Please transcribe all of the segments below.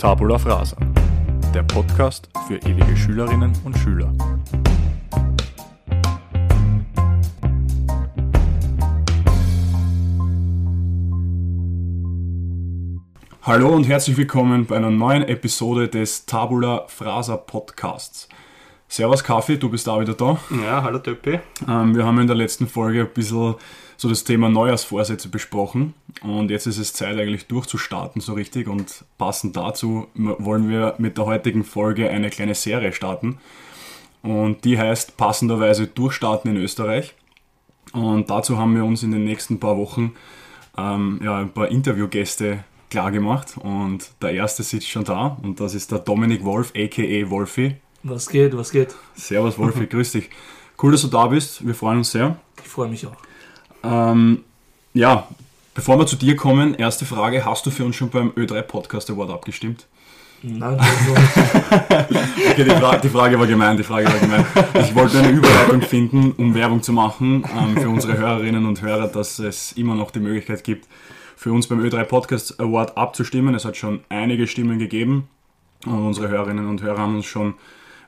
Tabula Frasa, der Podcast für ewige Schülerinnen und Schüler. Hallo und herzlich willkommen bei einer neuen Episode des Tabula Frasa Podcasts. Servus Kaffee, du bist da wieder da. Ja, hallo Töppi. Ähm, wir haben in der letzten Folge ein bisschen so das Thema Neujahrsvorsätze besprochen und jetzt ist es Zeit eigentlich durchzustarten so richtig und passend dazu wollen wir mit der heutigen Folge eine kleine Serie starten und die heißt passenderweise Durchstarten in Österreich und dazu haben wir uns in den nächsten paar Wochen ähm, ja, ein paar Interviewgäste klar gemacht und der erste sitzt schon da und das ist der Dominik Wolf aka Wolfi. Was geht, was geht? Servus Wolfi, grüß dich. Cool, dass du da bist. Wir freuen uns sehr. Ich freue mich auch. Ähm, ja, bevor wir zu dir kommen, erste Frage. Hast du für uns schon beim Ö3 Podcast Award abgestimmt? Nein, Okay, die, Fra die, Frage war gemein, die Frage war gemein. Ich wollte eine Überleitung finden, um Werbung zu machen ähm, für unsere Hörerinnen und Hörer, dass es immer noch die Möglichkeit gibt, für uns beim Ö3 Podcast Award abzustimmen. Es hat schon einige Stimmen gegeben und unsere Hörerinnen und Hörer haben uns schon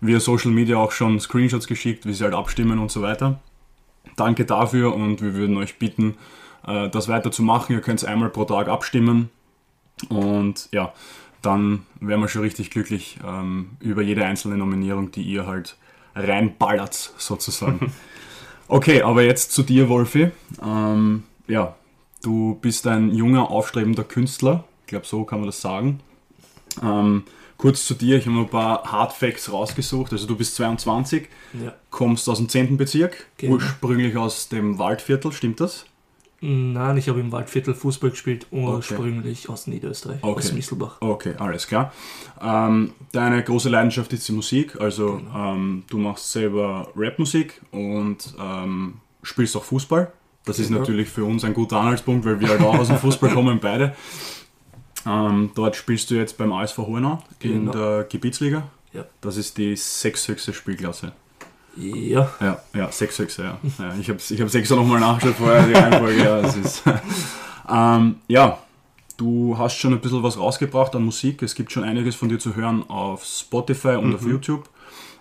via Social Media auch schon Screenshots geschickt, wie sie halt abstimmen und so weiter. Danke dafür und wir würden euch bitten, äh, das weiter zu machen. Ihr könnt einmal pro Tag abstimmen und ja, dann wären wir schon richtig glücklich ähm, über jede einzelne Nominierung, die ihr halt reinballert, sozusagen. Okay, aber jetzt zu dir, Wolfi. Ähm, ja, du bist ein junger, aufstrebender Künstler. Ich glaube, so kann man das sagen. Ähm, kurz zu dir, ich habe ein paar Hard Facts rausgesucht. Also du bist 22, ja. kommst aus dem 10. Bezirk, Genau. ursprünglich aus dem Waldviertel, stimmt das? Nein, ich habe im Waldviertel Fußball gespielt, ursprünglich aus Niederösterreich, Okay. aus Misselbach. Okay, alles klar. Ähm, deine große Leidenschaft ist die Musik, also Genau. ähm, du machst selber Rapmusik und ähm, spielst auch Fußball. Das ist Genau. natürlich für uns ein guter Anhaltspunkt, weil wir halt auch aus dem Fußball kommen, beide. Ähm, dort spielst du jetzt beim ASV Hornau in Genau. der Gebietsliga. Ja. Das ist die sechshöchste Spielklasse. Ja, Ja, ja, sechshöchste, ja. ja ich habe ich hab's extra nochmal nachgeschaut vorher, die Reihenfolge. Ja, ist, ähm, ja, du hast schon ein bisschen was rausgebracht an Musik. Es gibt schon einiges von dir zu hören auf Spotify und auf YouTube.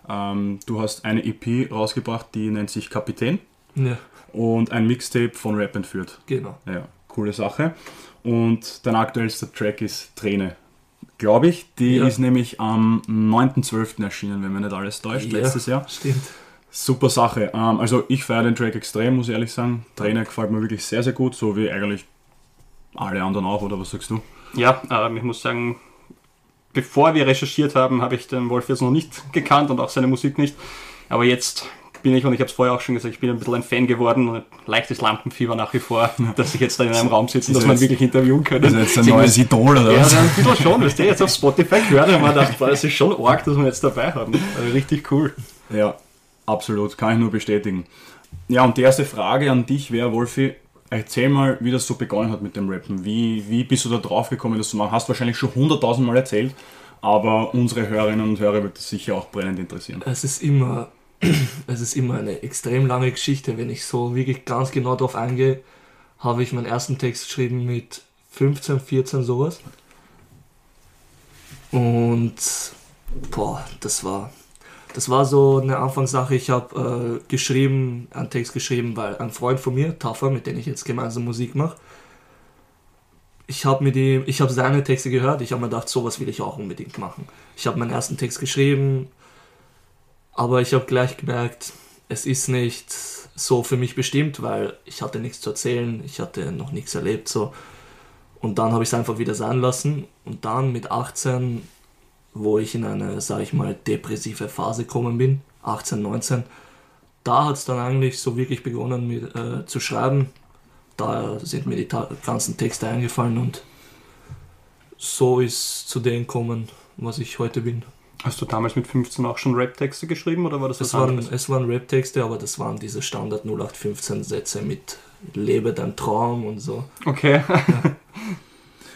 Ähm, du hast eine EP rausgebracht, die nennt sich Kapitän ja, und ein Mixtape von Rap entführt. genau. Ja, coole Sache. Und dein aktuellster Track ist Träne. Glaube ich. Die Ja. ist nämlich am 9.12. erschienen, wenn mir nicht alles täuscht, Ja. letztes Jahr. Stimmt. Super Sache. Ähm, also ich feiere den Track extrem, muss ich ehrlich sagen. Träne gefällt mir wirklich sehr, sehr gut, so wie eigentlich alle anderen auch, oder was sagst du? Ja, ähm, ich muss sagen, bevor wir recherchiert haben, habe ich den Wolf jetzt noch nicht gekannt und auch seine Musik nicht. Aber jetzt bin ich, und ich habe es vorher auch schon gesagt, ich bin ein bisschen ein Fan geworden leichtes Lampenfieber nach wie vor, dass ich jetzt da in einem Raum sitze dass man jetzt- wirklich interviewen können. Das ist jetzt ein Deswegen- neues Idol, oder Ja, was? ja, ein bisschen schon, weißt du, jetzt auf Spotify gehört und man dachte, boah, das ist schon arg, dass wir jetzt dabei haben. Also richtig cool. Ja, absolut. Kann ich nur bestätigen. Ja, und die erste Frage an dich wäre, Wolfi, erzähl mal, wie das so begonnen hat mit dem Rappen. Wie, wie bist du da drauf gekommen, das zu machen? Hast wahrscheinlich schon hunderttausend Mal erzählt, aber unsere Hörerinnen und Hörer wird das sicher auch brennend interessieren. Es ist immer, es ist immer eine extrem lange Geschichte. Wenn ich so wirklich ganz genau darauf eingehe, habe ich meinen ersten Text geschrieben mit 15, 14 sowas. Und boah, das war, das war so eine Anfangssache. Ich habe äh, geschrieben, einen Text geschrieben, weil ein Freund von mir, Taffer, mit dem ich jetzt gemeinsam Musik mache, ich habe mit ihm, ich habe seine Texte gehört. Ich habe mir gedacht, sowas will ich auch unbedingt machen. Ich habe meinen ersten Text geschrieben, aber ich habe gleich gemerkt, es ist nicht so für mich bestimmt, weil ich hatte nichts zu erzählen, ich hatte noch nichts erlebt so. Und dann habe ich es einfach wieder sein lassen. Und dann mit 18, wo ich in eine, sage ich mal, depressive Phase gekommen bin, 18, 19, da hat es dann eigentlich so wirklich begonnen mit, äh, zu schreiben. Da sind mir die ganzen Texte eingefallen und so ist zu dem gekommen, was ich heute bin. Hast du damals mit 15 auch schon Rap-Texte geschrieben oder war das was Es waren, anderes? es waren Rap-Texte, aber das waren diese Standard 0815 Sätze mit Lebe dein Traum und so. Okay.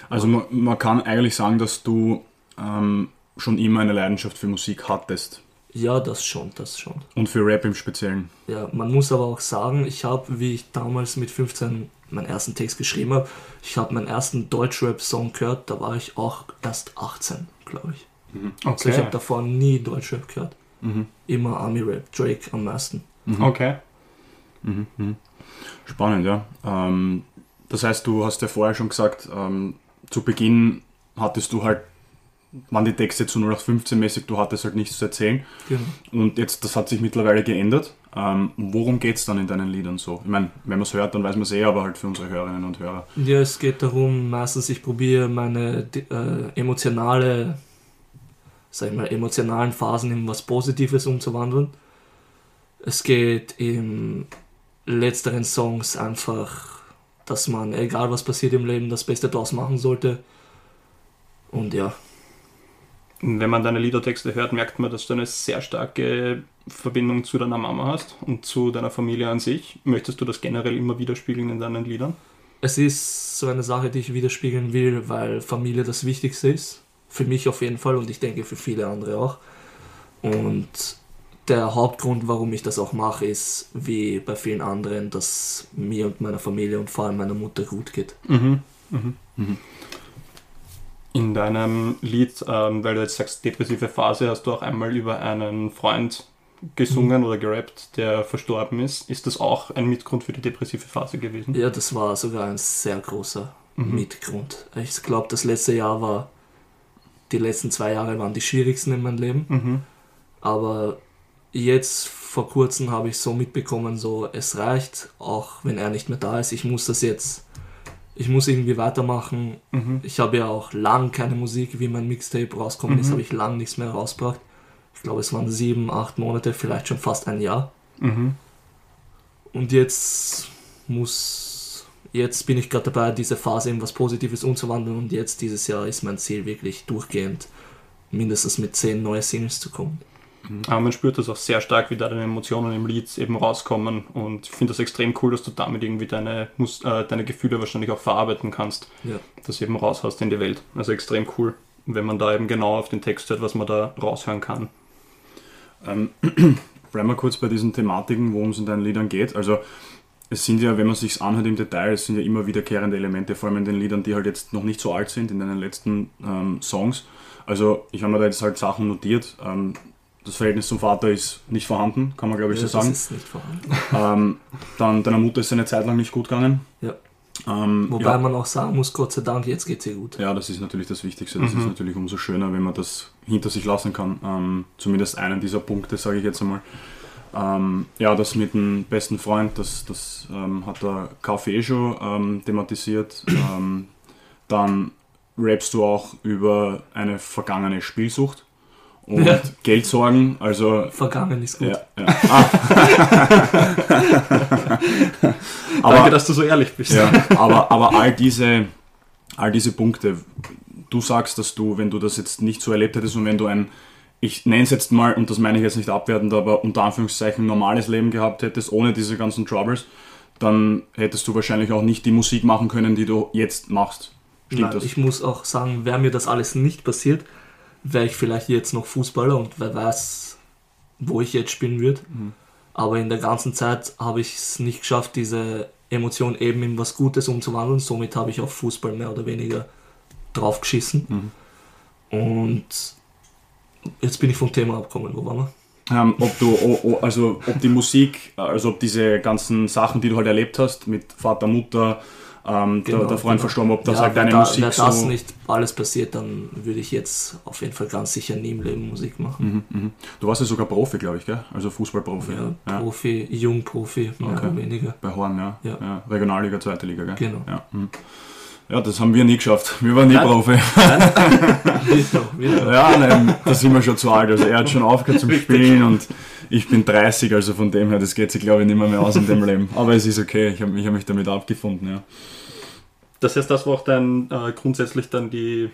Also man, man kann eigentlich sagen, dass du ähm, schon immer eine Leidenschaft für Musik hattest. Ja, das schon, das schon. Und für Rap im Speziellen. Ja, man muss aber auch sagen, ich habe, wie ich damals mit 15 meinen ersten Text geschrieben habe, ich habe meinen ersten Deutschrap-Song gehört, da war ich auch erst 18. glaube ich. Mhm. Also ich habe davor nie Deutschrap gehört. Mhm. Immer Army-Rap, Drake am meisten. Mhm. Okay. Mhm. Mhm. Spannend, ja. Ähm, das heißt, du hast ja vorher schon gesagt, ähm, zu Beginn hattest du halt, waren die Texte zu 0815 mäßig, du hattest halt nichts zu erzählen. Genau. Und jetzt, das hat sich mittlerweile geändert. Ähm, worum geht es dann in deinen Liedern so? Ich meine, wenn man es hört, dann weiß man es eh, aber halt für unsere Hörerinnen und Hörer. Ja, es geht darum, meistens ich probiere meine äh, emotionale, sag ich mal, emotionalen Phasen in was Positives umzuwandeln. Es geht in letzteren Songs einfach, dass man, egal was passiert im Leben, das Beste draus machen sollte. Und ja, Wenn man deine Liedertexte hört, merkt man, dass du eine sehr starke Verbindung zu deiner Mama hast und zu deiner Familie an sich. Möchtest du das generell immer widerspiegeln in deinen Liedern? es ist so eine Sache, die ich widerspiegeln will, weil Familie das Wichtigste ist. Für mich auf jeden Fall und ich denke für viele andere auch. Und der Hauptgrund, warum ich das auch mache, ist, wie bei vielen anderen, dass mir und meiner Familie und vor allem meiner Mutter gut geht. Mhm. Mhm. Mhm. In deinem Lied, ähm, weil du jetzt sagst, depressive Phase, hast du auch einmal über einen Freund gesungen oder gerappt, der verstorben ist. Ist das auch ein Mitgrund für die depressive Phase gewesen? Ja, das war sogar ein sehr großer Mhm. Mitgrund. Ich glaube, das letzte Jahr war, die letzten zwei Jahre waren die schwierigsten in meinem Leben. Mhm. Aber jetzt vor kurzem habe ich so mitbekommen, so es reicht, auch wenn er nicht mehr da ist. Ich muss das jetzt, ich muss irgendwie weitermachen. Mhm. Ich habe ja auch lang keine Musik, wie mein Mixtape rauskommen ist, Mhm. habe ich lang nichts mehr rausgebracht. Ich glaube, es waren sieben, acht Monate, vielleicht schon fast ein Jahr. Mhm. Und jetzt muss, jetzt bin ich gerade dabei, diese Phase in was Positives umzuwandeln. Und jetzt dieses Jahr ist mein Ziel wirklich durchgehend, mindestens mit zehn neue Singles zu kommen. Aber man spürt das auch sehr stark, wie da deine Emotionen im Lied eben rauskommen. Und ich finde das extrem cool, dass du damit irgendwie deine, äh, deine Gefühle wahrscheinlich auch verarbeiten kannst. Ja. Das eben raus hast in die Welt. Also extrem cool, wenn man da eben genau auf den Text hört, was man da raushören kann. Ähm, bleiben wir kurz bei diesen Thematiken, worum es in deinen Liedern geht. Also es sind ja, wenn man sich anhört im Detail, es sind ja immer wiederkehrende Elemente, vor allem in den Liedern, die halt jetzt noch nicht so alt sind, in deinen letzten ähm, Songs. Also ich habe mir da jetzt halt Sachen notiert. Ähm, das Verhältnis zum Vater ist nicht vorhanden, kann man glaube ich Ja, so das sagen. ist nicht vorhanden. Ähm, dann deiner Mutter ist eine Zeit lang nicht gut gegangen. Ja. Ähm, Wobei ja, man auch sagen muss, Gott sei Dank, jetzt geht es ihr gut. ja, das ist natürlich das Wichtigste. Das Mhm. ist natürlich umso schöner, wenn man das hinter sich lassen kann. Ähm, zumindest einen dieser Punkte, sage ich jetzt einmal. Ähm, ja, das mit dem besten Freund, das, das ähm, hat der Kaffee schon ähm, thematisiert. Ähm, dann rappst du auch über eine vergangene Spielsucht und Ja. Geldsorgen. Also Vergangen ist gut. ja, ja. Ah. aber, Danke, dass du so ehrlich bist. ja, aber, aber all diese, all diese Punkte, du sagst, dass du, wenn du das jetzt nicht so erlebt hättest und wenn du ein, ich nenne es jetzt mal, und das meine ich jetzt nicht abwertend, aber unter Anführungszeichen normales Leben gehabt hättest, ohne diese ganzen Troubles, dann hättest du wahrscheinlich auch nicht die Musik machen können, die du jetzt machst. Stimmt Nein, das? ich muss auch sagen, wäre mir das alles nicht passiert, wäre ich vielleicht jetzt noch Fußballer und wer weiß, wo ich jetzt spielen würde. Mhm. Aber in der ganzen Zeit habe ich es nicht geschafft, diese Emotion eben in was Gutes umzuwandeln. Somit habe ich auf Fußball mehr oder weniger drauf geschissen. Mhm. Und jetzt bin ich vom Thema abgekommen. Wo waren wir? Ähm, ob du, o- o- also ob die Musik, also ob diese ganzen Sachen, die du halt erlebt hast, mit Vater, Mutter, ähm, der, Genau, der Freund genau. verstorben, ob das Ja, halt deine da, Musik wär so... das nicht alles passiert, dann würde ich jetzt auf jeden Fall ganz sicher nie im Leben Musik machen. Mhm, mhm. Du warst ja sogar Profi, glaube ich, gell? Also Fußballprofi. Ja, Ja. Profi, Jungprofi, mehr Okay. oder weniger. Bei Horn, ja. Ja. Regionalliga, zweite Liga, gell? Genau. Ja. mhm. Ja, das haben wir nie geschafft. Wir waren nie Nein. Profi. Noch. Ja, nein, da sind wir schon zu alt. Also er hat schon aufgehört zum Spielen und ich bin 30, also von dem her, das geht sich glaube ich nicht mehr, mehr aus in dem Leben. Aber es ist okay, ich habe ich hab mich damit abgefunden, ja. Das heißt, das war auch dann äh, grundsätzlich dann die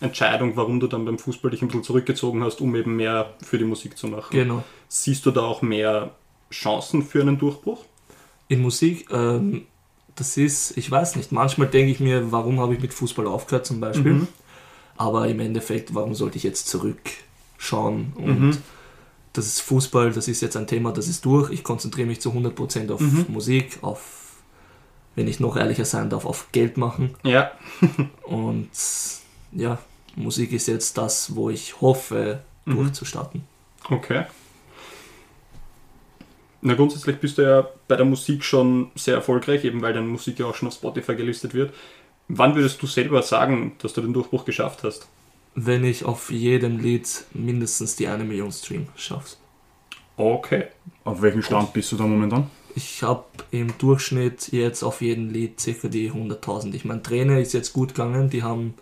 Entscheidung, warum du dann beim Fußball dich ein bisschen zurückgezogen hast, um eben mehr für die Musik zu machen. Genau. Siehst du da auch mehr Chancen für einen Durchbruch? In Musik, ähm, das ist, ich weiß nicht, manchmal denke ich mir, warum habe ich mit Fußball aufgehört zum Beispiel. Mhm. Aber im Endeffekt, warum sollte ich jetzt zurückschauen? Und Mhm. das ist Fußball, das ist jetzt ein Thema, das ist durch. Ich konzentriere mich zu 100% auf Mhm. Musik, auf, wenn ich noch ehrlicher sein darf, auf Geld machen. Ja. Und ja, Musik ist jetzt das, wo ich hoffe, Mhm. durchzustarten. Okay. Na, grundsätzlich bist du ja bei der Musik schon sehr erfolgreich, eben weil deine Musik ja auch schon auf Spotify gelistet wird. Wann würdest du selber sagen, dass du den Durchbruch geschafft hast? Wenn ich auf jedem Lied mindestens die eine Million Stream schaffe. Okay. Auf welchem Stand bist du da momentan? Ich habe im Durchschnitt jetzt auf jedem Lied circa die 100.000. Ich meine, Träne ist jetzt gut gegangen. Die haben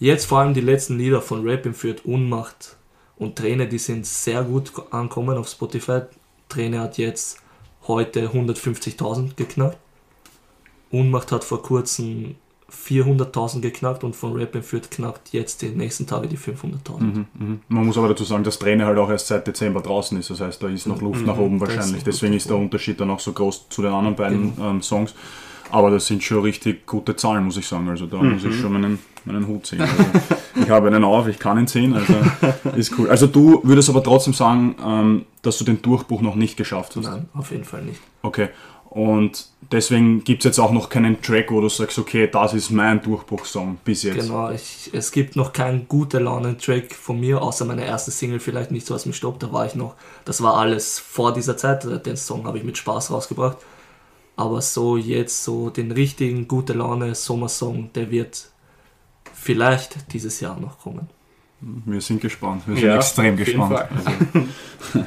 jetzt vor allem die letzten Lieder von Rap im Fürth, Unmacht und Träne, die sind sehr gut ankommen auf Spotify. Träne hat jetzt heute 150.000 geknackt. Unmacht hat vor kurzem 400.000 geknackt und von Rap im Fürth knackt jetzt die nächsten Tage die 500.000. Mhm, mhm. Man muss aber dazu sagen, dass Träne halt auch erst seit Dezember draußen ist. Das heißt, da ist noch Luft Mhm, nach oben ist wahrscheinlich. Luft Deswegen ist der. Unterschied dann auch so groß zu den anderen beiden ähm, Songs. Aber das sind schon richtig gute Zahlen, muss ich sagen. Also da muss ich schon meinen, meinen Hut ziehen. Also, ich habe einen auf, ich kann ihn ziehen. Also ist cool. Also du würdest aber trotzdem sagen, ähm, dass du den Durchbruch noch nicht geschafft hast. Nein, auf jeden Fall nicht. Okay. Und deswegen gibt es jetzt auch noch keinen Track, wo du sagst, okay, das ist mein Durchbruchsong bis jetzt. Genau, ich, es gibt noch keinen gute Laune-Track von mir, außer meine erste Single, vielleicht nicht so was mich stoppt. Da war ich noch, das war alles vor dieser Zeit. Den Song habe ich mit Spaß rausgebracht. Aber so jetzt, so den richtigen gute Laune Sommersong, der wird vielleicht dieses Jahr noch kommen. Wir sind gespannt. Wir sind Ja, extrem gespannt. Also,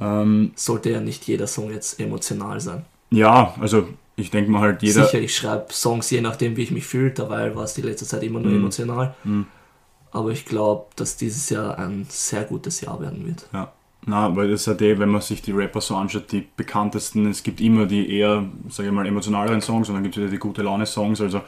ähm, Sollte ja nicht jeder Song jetzt emotional sein. ja, also ich denke mal halt jeder. Sicher, ich schreibe Songs je nachdem, wie ich mich fühle. Dabei war es die letzte Zeit immer nur Mhm. emotional. Mhm. Aber ich glaube, dass dieses Jahr ein sehr gutes Jahr werden wird. Ja. Na, weil das ist halt eh, wenn man sich die Rapper so anschaut, die bekanntesten, es gibt immer die eher, sage ich mal, emotionaleren Songs und dann gibt es wieder die gute Laune-Songs. Also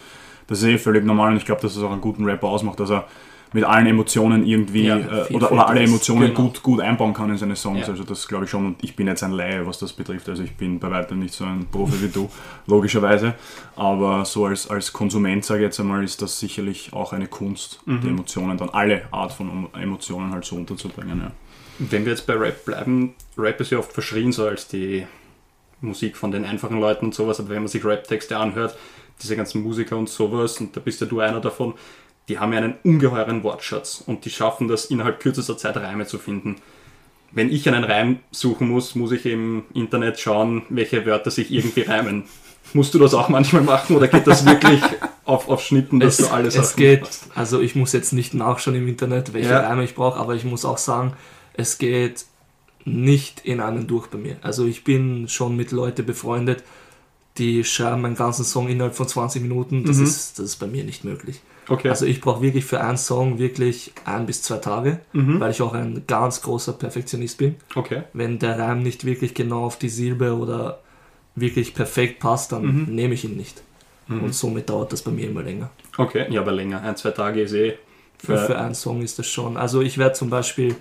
das ist eh völlig normal und ich glaube, dass es auch einen guten Rapper ausmacht, dass er mit allen Emotionen irgendwie Ja, äh, oder, oder alle. Emotionen Genau. gut, gut einbauen kann in seine Songs. Ja. Also das glaube ich schon und ich bin jetzt ein Laie, was das betrifft. Also ich bin bei weitem nicht so ein Profi wie du, logischerweise. Aber so als, als Konsument, sage ich jetzt einmal, ist das sicherlich auch eine Kunst, Mhm. die Emotionen, dann alle Art von Emotionen halt so unterzubringen. Ja. Wenn wir jetzt bei Rap bleiben, Rap ist ja oft verschrien so als die Musik von den einfachen Leuten und sowas, aber wenn man sich Rap-Texte anhört, diese ganzen Musiker und sowas, und da bist ja du einer davon, die haben ja einen ungeheuren Wortschatz und die schaffen das innerhalb kürzester Zeit Reime zu finden. Wenn ich einen Reim suchen muss, muss ich im Internet schauen, welche Wörter sich irgendwie reimen. Musst du das auch manchmal machen oder geht das wirklich auf, auf Schnitten, dass es, du alles es geht, also ich muss jetzt nicht nachschauen im Internet, welche Ja. Reime ich brauche, aber ich muss auch sagen, es geht nicht in einen durch bei mir. Also ich bin schon mit Leuten befreundet, die schreiben einen ganzen Song innerhalb von 20 Minuten. Das, Mhm. ist, das ist bei mir nicht möglich. Okay. Also ich brauche wirklich für einen Song wirklich ein bis zwei Tage, Mhm. weil ich auch ein ganz großer Perfektionist bin. okay. Wenn der Reim nicht wirklich genau auf die Silbe oder wirklich perfekt passt, dann Mhm. nehme ich ihn nicht. Mhm. Und somit dauert das bei mir immer länger. Okay, ja, aber länger. Ein, zwei Tage ist eh. Für, für einen Song ist das schon. Also ich werde zum Beispiel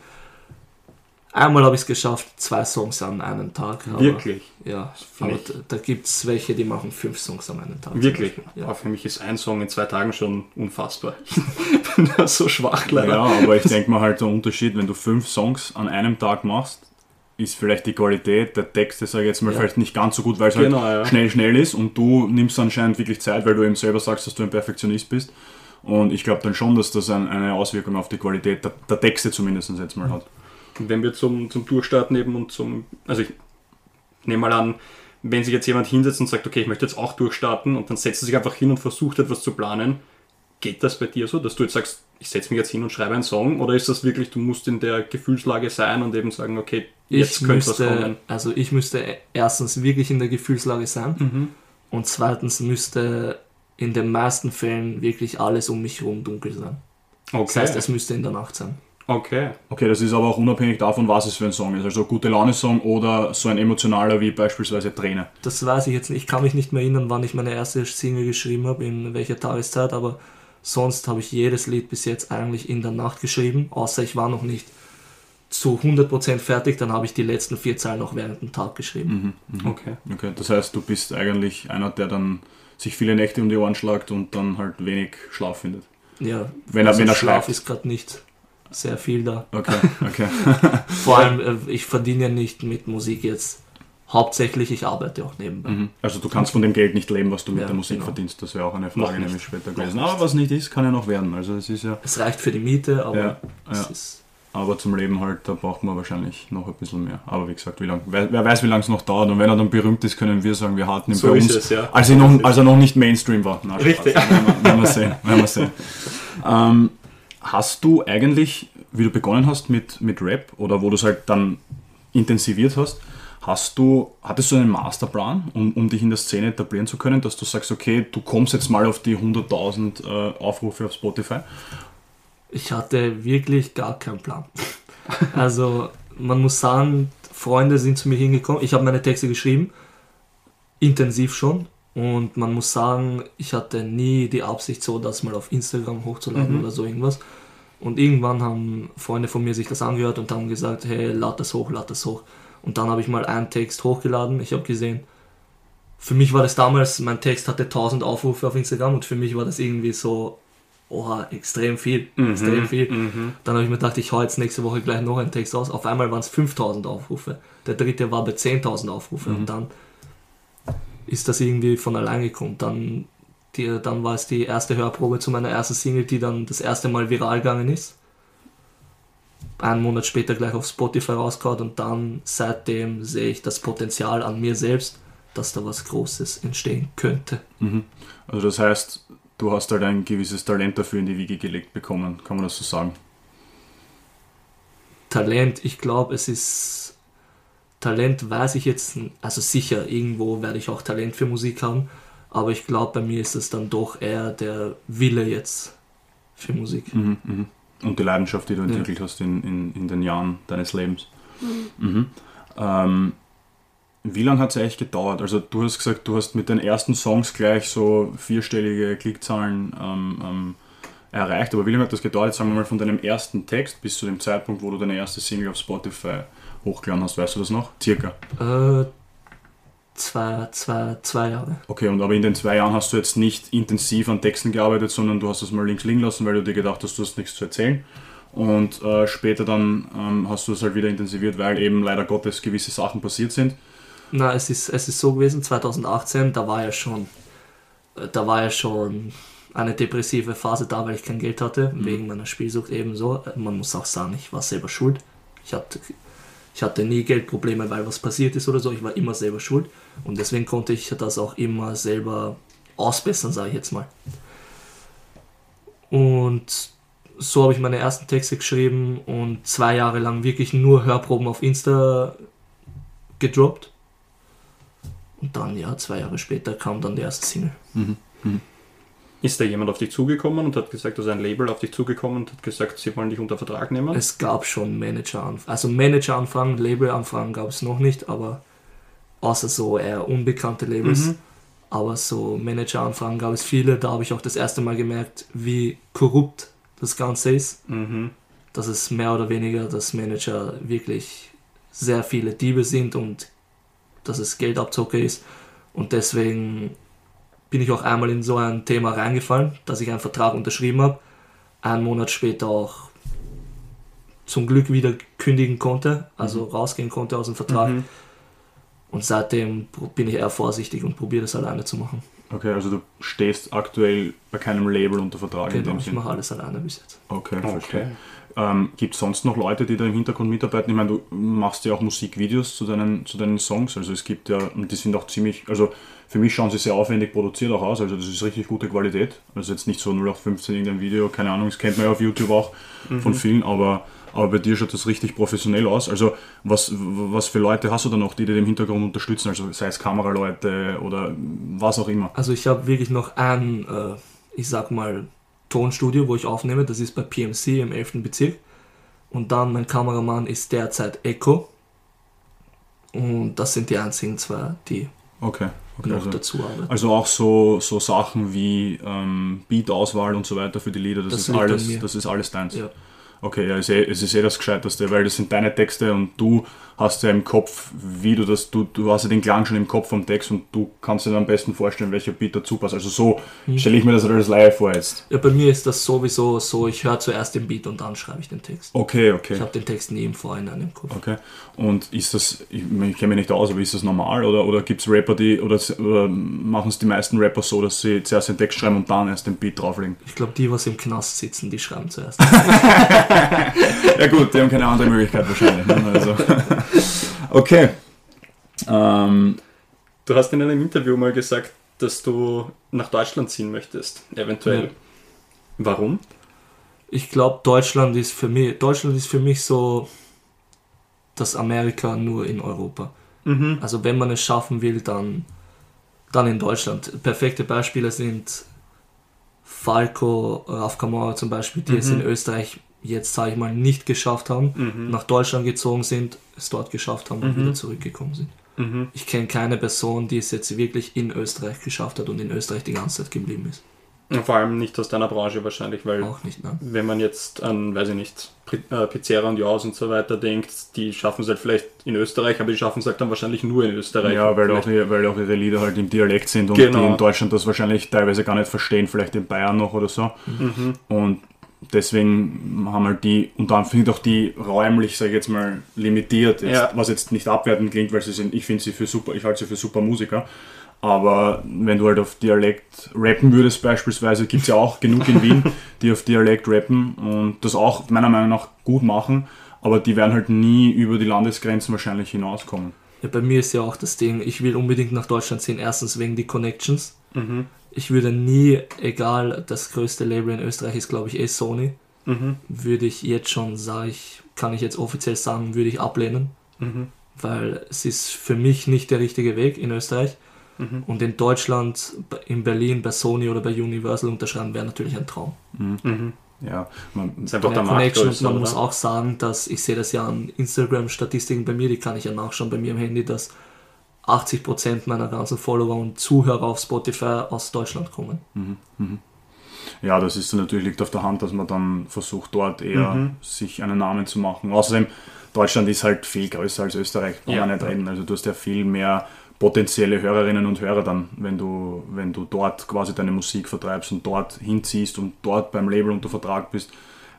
einmal habe ich es geschafft, zwei Songs an einem Tag. Aber, Wirklich. Ja, aber da, da gibt es welche, die machen fünf Songs an einem Tag. Wirklich. Beispiel. Aber Ja. für mich ist ein Song in zwei Tagen schon unfassbar. Ich bin da so schwach leider. Ja, aber ich denke mal halt der Unterschied, wenn du fünf Songs an einem Tag machst, ist vielleicht die Qualität der Texte, sage ich jetzt mal, Ja. vielleicht nicht ganz so gut, weil es Genau, halt ja. schnell, schnell ist und du nimmst anscheinend wirklich Zeit, weil du eben selber sagst, dass du ein Perfektionist bist. Und ich glaube dann schon, dass das ein, eine Auswirkung auf die Qualität der, der Texte zumindest jetzt mal hat. Wenn wir zum, zum Durchstarten eben und zum. Also ich nehme mal an, wenn sich jetzt jemand hinsetzt und sagt, okay, ich möchte jetzt auch durchstarten und dann setzt er sich einfach hin und versucht etwas zu planen. Geht das bei dir so, dass du jetzt sagst, ich setze mich jetzt hin und schreibe einen Song? Oder ist das wirklich, du musst in der Gefühlslage sein und eben sagen, okay, jetzt Ich könnte was müsste, kommen? also ich müsste erstens wirklich in der Gefühlslage sein Mhm. und zweitens müsste in den meisten Fällen wirklich alles um mich herum dunkel sein. Okay. Das heißt, es müsste in der Nacht sein. Okay. Okay, das ist aber auch unabhängig davon, was es für ein Song ist. Also gute Laune-Song oder so ein emotionaler wie beispielsweise Träne. Das weiß ich jetzt nicht. Ich kann mich nicht mehr erinnern, wann ich meine erste Single geschrieben habe, in welcher Tageszeit, aber sonst habe ich jedes Lied bis jetzt eigentlich in der Nacht geschrieben, außer ich war noch nicht zu 100% fertig, dann habe ich die letzten vier Zeilen noch während dem Tag geschrieben. Mhm, mhm. Okay. Okay, das heißt, du bist eigentlich einer, der dann sich viele Nächte um die Ohren schlagt und dann halt wenig Schlaf findet. Ja, Wenn er, also wenn er Schlaf schläft. ist gerade nicht sehr viel da. Okay, okay. Vor allem, äh, ich verdiene ja nicht mit Musik jetzt hauptsächlich ich arbeite auch nebenbei. Mhm. Also du kannst von dem Geld nicht leben, was du mit Ja, der Musik genau. verdienst. Das wäre auch eine Frage nämlich später gewesen. Aber was nicht ist, kann ja noch werden. Also es ist ja, Es reicht für die Miete, aber Ja, es ja. ist aber zum Leben halt, da braucht man wahrscheinlich noch ein bisschen mehr. Aber wie gesagt, wie lang, wer, wer weiß, wie lange es noch dauert. Und wenn er dann berühmt ist, können wir sagen, wir hatten ihn So bei uns, es, ja. als, er noch, als er noch nicht Mainstream war. Na, Spaß. Richtig. Werden wir, werden wir sehen. Werden wir sehen. Ähm, hast du eigentlich, wie du begonnen hast mit, mit Rap oder wo du es halt dann intensiviert hast, hast du, hattest du einen Masterplan, um, um dich in der Szene etablieren zu können, dass du sagst, okay, du kommst jetzt mal auf die 100.000 äh, Aufrufe auf Spotify? Ich hatte wirklich gar keinen Plan. Also man muss sagen, Freunde sind zu mir hingekommen. Ich habe meine Texte geschrieben, intensiv schon. Und man muss sagen, ich hatte nie die Absicht, so das mal auf Instagram hochzuladen Mhm. oder so irgendwas. Und irgendwann haben Freunde von mir sich das angehört und haben gesagt, hey, lad das hoch, lad das hoch. Und dann habe ich mal einen Text hochgeladen. Ich habe gesehen, für mich war das damals, mein Text hatte 1000 Aufrufe auf Instagram und für mich war das irgendwie so, oha, extrem viel, extrem viel. Mhm. Dann habe ich mir gedacht, ich hau jetzt nächste Woche gleich noch einen Text aus. Auf einmal waren es 5000 Aufrufe. Der dritte war bei 10.000 Aufrufe. Und dann ist das irgendwie von allein gekommen. Dann, die, dann war es die erste Hörprobe zu meiner ersten Single, die dann das erste Mal viral gegangen ist. Einen Monat später gleich auf Spotify rausgehauen und dann seitdem sehe ich das Potenzial an mir selbst, dass da was Großes entstehen könnte. Mhm. Also das heißt, du hast halt ein gewisses Talent dafür in die Wiege gelegt bekommen, kann man das so sagen? Talent, ich glaube, es ist Talent, weiß ich jetzt, also sicher, irgendwo werde ich auch Talent für Musik haben, aber ich glaube, bei mir ist es dann doch eher der Wille jetzt für Musik. Mhm, mhm. Und die Leidenschaft, die du Ja. entwickelt hast in, in, in den Jahren deines Lebens. Mhm. Ähm, wie lange hat es eigentlich gedauert? Also du hast gesagt, du hast mit den ersten Songs gleich so vierstellige Klickzahlen ähm, ähm, erreicht, aber wie lange hat das gedauert? Sagen wir mal von deinem ersten Text bis zu dem Zeitpunkt, wo du deine erste Single auf Spotify hochgeladen hast, weißt du das noch? Circa. Äh, zwei, zwei, zwei Jahre. Okay, und aber in den zwei Jahren hast du jetzt nicht intensiv an Texten gearbeitet, sondern du hast das mal links liegen lassen, weil du dir gedacht hast, du hast nichts zu erzählen. Und äh, später dann ähm, hast du es halt wieder intensiviert, weil eben leider Gottes gewisse Sachen passiert sind. Na, es ist, es ist so gewesen, 2018, da war ja schon, äh, da war ja schon eine depressive Phase da, weil ich kein Geld hatte, wegen meiner Spielsucht ebenso. Äh, Man muss auch sagen, ich war selber schuld. Ich hatte, ich hatte nie Geldprobleme, weil was passiert ist oder so. Ich war immer selber schuld. Und deswegen konnte ich das auch immer selber ausbessern, sage ich jetzt mal. Und so habe ich meine ersten Texte geschrieben und zwei Jahre lang wirklich nur Hörproben auf Insta gedroppt. Und dann, ja, zwei Jahre später kam dann die erste Single. Ist da jemand auf dich zugekommen und hat gesagt, also ein Label auf dich zugekommen und hat gesagt, sie wollen dich unter Vertrag nehmen? Es gab schon Manager-Anfragen. Also Manager-Anfragen, Label-Anfragen gab es noch nicht, aber außer so eher unbekannte Labels. Mhm. Aber so Manager-Anfragen gab es viele. Da habe ich auch das erste Mal gemerkt, wie korrupt das Ganze ist. Mhm. Dass es mehr oder weniger, dass Manager wirklich sehr viele Diebe sind und dass es Geldabzocke ist. Und deswegen bin ich auch einmal in so ein Thema reingefallen, dass ich einen Vertrag unterschrieben habe, einen Monat später auch zum Glück wieder kündigen konnte, also rausgehen konnte aus dem Vertrag. Mhm. Und seitdem bin ich eher vorsichtig und probiere das alleine zu machen. Okay, also du stehst aktuell bei keinem Label unter Vertrag in Genau, dem ich Sinn. mache alles alleine bis jetzt. Okay, Okay. verstehe. Ähm, Gibt es sonst noch Leute, die da im Hintergrund mitarbeiten? Ich meine, du machst ja auch Musikvideos zu deinen, zu deinen Songs. Also es gibt ja, und die sind auch ziemlich, also für mich schauen sie sehr aufwendig produziert auch aus. Also das ist richtig gute Qualität. Also jetzt nicht so 0815 irgendein Video, keine Ahnung, das kennt man ja auf YouTube auch von vielen, aber, aber bei dir schaut das richtig professionell aus. Also was, was für Leute hast du da noch, die dir im Hintergrund unterstützen? Also sei es Kameraleute oder was auch immer. Also ich habe wirklich noch ein, äh, ich sag mal, Tonstudio, wo ich aufnehme. Das ist bei PMC im 11. Bezirk. Und dann mein Kameramann ist derzeit Echo. Und das sind die einzigen zwei, die Okay. Okay noch also, dazu arbeiten. also auch so, so Sachen wie ähm, Beat-Auswahl und so weiter für die Lieder, das, Das ist alles, das ist alles deins. Ja. Okay, ja, es ist eh, es ist eh das Gescheiteste, weil das sind deine Texte und du hast ja im Kopf, wie du das, du, du hast ja den Klang schon im Kopf vom Text und du kannst dir dann am besten vorstellen, welcher Beat dazu passt. Also so Mhm. stelle ich mir das als Laie vor jetzt. Ja, bei mir ist das sowieso so, ich höre zuerst den Beat und dann schreibe ich den Text. Okay, okay. Ich habe den Text nie im Vorhinein im Kopf. Okay. Und ist das, ich, ich kenne mich nicht aus, aber ist das normal oder, oder gibt es Rapper, die, oder, oder machen es die meisten Rapper so, dass sie zuerst den Text schreiben und dann erst den Beat drauflegen? Ich glaube, die, was im Knast sitzen, die schreiben zuerst. Ja gut, die haben keine andere Möglichkeit wahrscheinlich. Ne? Also. Okay. Ähm, Du hast in einem Interview mal gesagt, dass du nach Deutschland ziehen möchtest, eventuell. Ja. Warum? Ich glaube, Deutschland ist für mich, Deutschland ist für mich so das Amerika nur in Europa. Mhm. Also wenn man es schaffen will, dann, dann in Deutschland. Perfekte Beispiele sind Falco, Raf Kamara zum Beispiel, die es Mhm. in Österreich jetzt, sage ich mal, nicht geschafft haben, Mhm. nach Deutschland gezogen sind, es dort geschafft haben und Mhm. wieder zurückgekommen sind. Mhm. Ich kenne keine Person, die es jetzt wirklich in Österreich geschafft hat und in Österreich die ganze Zeit geblieben ist. Und vor allem nicht aus deiner Branche wahrscheinlich, weil Auch nicht, ne? wenn man jetzt an, weiß ich nicht, äh, Pizzeria und Jaws und so weiter denkt, die schaffen es halt vielleicht in Österreich, aber die schaffen es halt dann wahrscheinlich nur in Österreich. ja, weil auch, weil auch ihre Lieder halt im Dialekt sind und Genau. die in Deutschland das wahrscheinlich teilweise gar nicht verstehen, vielleicht in Bayern noch oder so. Mhm. Und deswegen haben halt die, und dann finde ich auch die räumlich, sage ich jetzt mal, limitiert, jetzt, Ja. was jetzt nicht abwertend klingt, weil sie sind, ich finde sie für super, ich halte sie für super Musiker. Aber wenn du halt auf Dialekt rappen würdest beispielsweise, gibt es ja auch genug in Wien, die auf Dialekt rappen und das auch meiner Meinung nach gut machen, aber die werden halt nie über die Landesgrenzen wahrscheinlich hinauskommen. Ja, bei mir ist ja auch das Ding, ich will unbedingt nach Deutschland ziehen. Erstens wegen die Connections. Mhm. Ich würde nie, egal, das größte Label in Österreich ist, glaube ich, eh Sony, Mhm. würde ich jetzt schon, sage ich, kann ich jetzt offiziell sagen, würde ich ablehnen, Mhm. weil es ist für mich nicht der richtige Weg in Österreich. Mhm. Und in Deutschland, in Berlin, bei Sony oder bei Universal unterschreiben, wäre natürlich ein Traum. Mhm. Ja, man, ist einfach der Markt und man oder? muss auch sagen, dass ich sehe das ja an Instagram-Statistiken bei mir, die kann ich ja nachschauen bei mir im Handy, dass 80% meiner ganzen Follower und Zuhörer auf Spotify aus Deutschland kommen. Ja, das ist natürlich liegt auf der Hand, dass man dann versucht, dort eher Mhm. sich einen Namen zu machen. Außerdem, Deutschland ist halt viel größer als Österreich, kann Ja. man nicht reden. Also du hast ja viel mehr potenzielle Hörerinnen und Hörer dann, wenn du, wenn du dort quasi deine Musik vertreibst und dort hinziehst und dort beim Label unter Vertrag bist.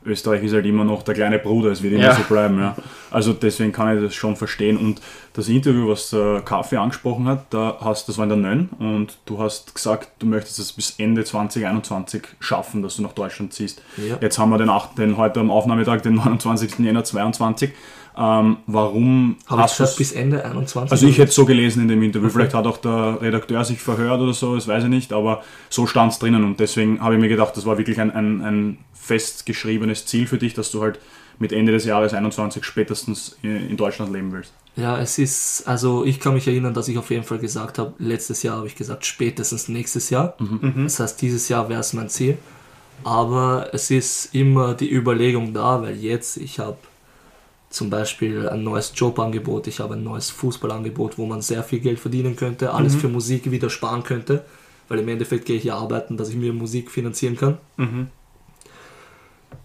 Österreich ist halt immer noch der kleine Bruder, es wird immer Ja. so bleiben. Ja. Also deswegen kann ich das schon verstehen. Und das Interview, was der Kaffee angesprochen hat, da hast, das war in der Nön und du hast gesagt, du möchtest es bis Ende 2021 schaffen, dass du nach Deutschland ziehst. Ja. Jetzt haben wir den, 8, den heute am Aufnahmetag, den 29. Jänner 22. Ähm, warum Habe ich hast du's- bis Ende 21? also ich hätte es so gelesen in dem Interview. Vielleicht hat auch der Redakteur sich verhört oder so, das weiß ich nicht, aber so stand es drinnen und deswegen habe ich mir gedacht, das war wirklich ein, ein, ein festgeschriebenes Ziel für dich, dass du halt mit Ende des Jahres 21 spätestens in in Deutschland leben willst. Ja, es ist, also ich kann mich erinnern, dass ich auf jeden Fall gesagt habe, letztes Jahr habe ich gesagt, spätestens nächstes Jahr. Mhm. Das heißt, dieses Jahr wäre es mein Ziel. Aber es ist immer die Überlegung da, weil jetzt, ich habe zum Beispiel ein neues Jobangebot, ich habe ein neues Fußballangebot, wo man sehr viel Geld verdienen könnte, alles Mhm. für Musik wieder sparen könnte, weil im Endeffekt gehe ich ja arbeiten, dass ich mir Musik finanzieren kann. Mhm.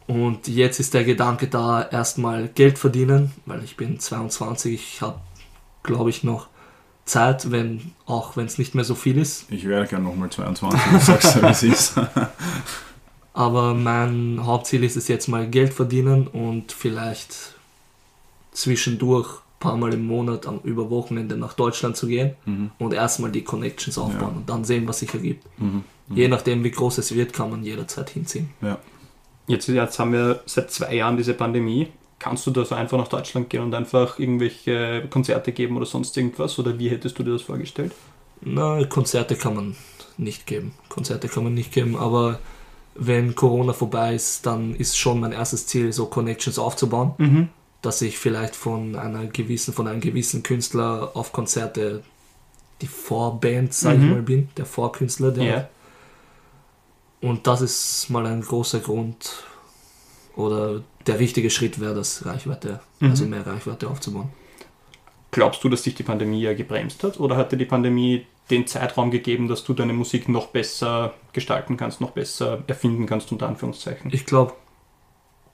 Und jetzt ist der Gedanke da, erstmal Geld verdienen, weil ich bin 22, ich habe, glaube ich, noch Zeit, wenn, auch wenn es nicht mehr so viel ist. Ich wäre gerne nochmal 22, du sagst ja, wie es ist. Aber mein Hauptziel ist es jetzt mal Geld verdienen und vielleicht zwischendurch ein paar Mal im Monat am, über Wochenende nach Deutschland zu gehen Mhm. und erstmal die Connections aufbauen Ja. und dann sehen, was sich ergibt. Mhm. Je nachdem, wie groß es wird, kann man jederzeit hinziehen. Ja. Jetzt, jetzt haben wir seit zwei Jahren diese Pandemie. Kannst du da so einfach nach Deutschland gehen und einfach irgendwelche Konzerte geben oder sonst irgendwas? Oder wie hättest du dir das vorgestellt? Na, Konzerte kann man nicht geben. Konzerte kann man nicht geben, aber wenn Corona vorbei ist, dann ist schon mein erstes Ziel, so Connections aufzubauen, Mhm. Dass ich vielleicht von einer gewissen, von einem gewissen Künstler auf Konzerte die Vorband, sag Mhm. ich mal, bin, der Vorkünstler, der. Ja. Und das ist mal ein großer Grund oder der richtige Schritt wäre, das Reichweite, Mhm. also mehr Reichweite aufzubauen. Glaubst du, dass dich die Pandemie ja gebremst hat? Oder hat dir die Pandemie den Zeitraum gegeben, dass du deine Musik noch besser gestalten kannst, noch besser erfinden kannst, unter Anführungszeichen? Ich glaube,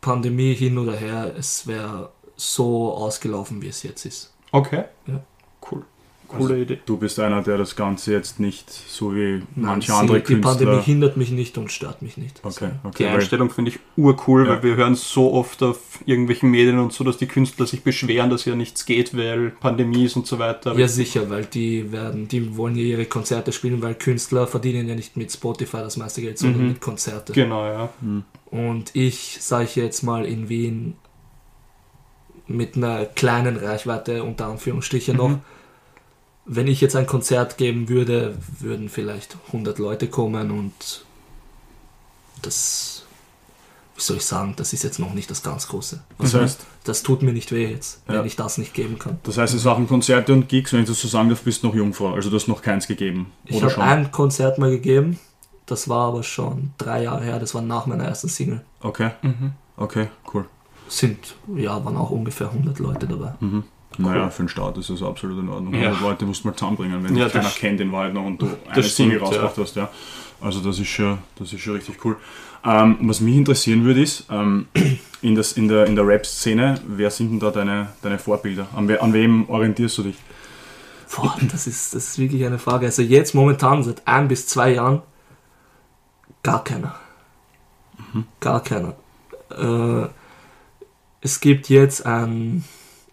Pandemie hin oder her, es wäre so ausgelaufen, wie es jetzt ist. Okay. Ja. Cool. Coole Also, Idee. Du bist einer, der das Ganze jetzt nicht so wie manche sie- andere die Pandemie Künstler. hindert mich nicht und stört mich nicht. Okay, Die okay. Weil, Einstellung finde ich urcool, Ja. weil wir hören so oft auf irgendwelchen Medien und so, dass die Künstler sich beschweren, dass ja nichts geht, weil Pandemie ist und so weiter. Ja, sicher, weil die werden, die wollen ja ihre Konzerte spielen, weil Künstler verdienen ja nicht mit Spotify das meiste Geld, sondern Mhm. mit Konzerte. Genau, ja. Und ich, sage ich jetzt mal, in Wien mit einer kleinen Reichweite, unter Anführungsstrichen noch, Mhm. wenn ich jetzt ein Konzert geben würde, würden vielleicht 100 Leute kommen und das, wie soll ich sagen, das ist jetzt noch nicht das ganz Große. das Mhm. heißt, Das tut mir nicht weh jetzt, wenn Ja. ich das nicht geben kann. das heißt, in Sachen Konzerte und Gigs, wenn ich das so sagen darf, bist du noch Jungfrau. Also du hast noch keins gegeben. Ich habe schon? ein Konzert mal gegeben, das war aber schon drei Jahre her, das war nach meiner ersten Single. Okay, Mhm. okay, cool. Sind, ja, waren auch ungefähr 100 Leute dabei. Mhm. Naja, für den Start ist das absolut in Ordnung. Ja. 100 Leute musst du mal zusammenbringen, wenn Ja, dich keiner kennt in Wahrheit noch und du eine das Single stimmt, rausgebracht hast. Ja. Also das ist schon, das ist schon richtig cool. Ähm, was mich interessieren würde ist, ähm, in, das, in der, in der Rap-Szene, wer sind denn da deine, deine Vorbilder? An, we, an wem orientierst du dich? Boah, das ist, das ist wirklich eine Frage. Also jetzt momentan, seit ein bis zwei Jahren, gar keiner. Gar keiner. Äh, es gibt jetzt einen,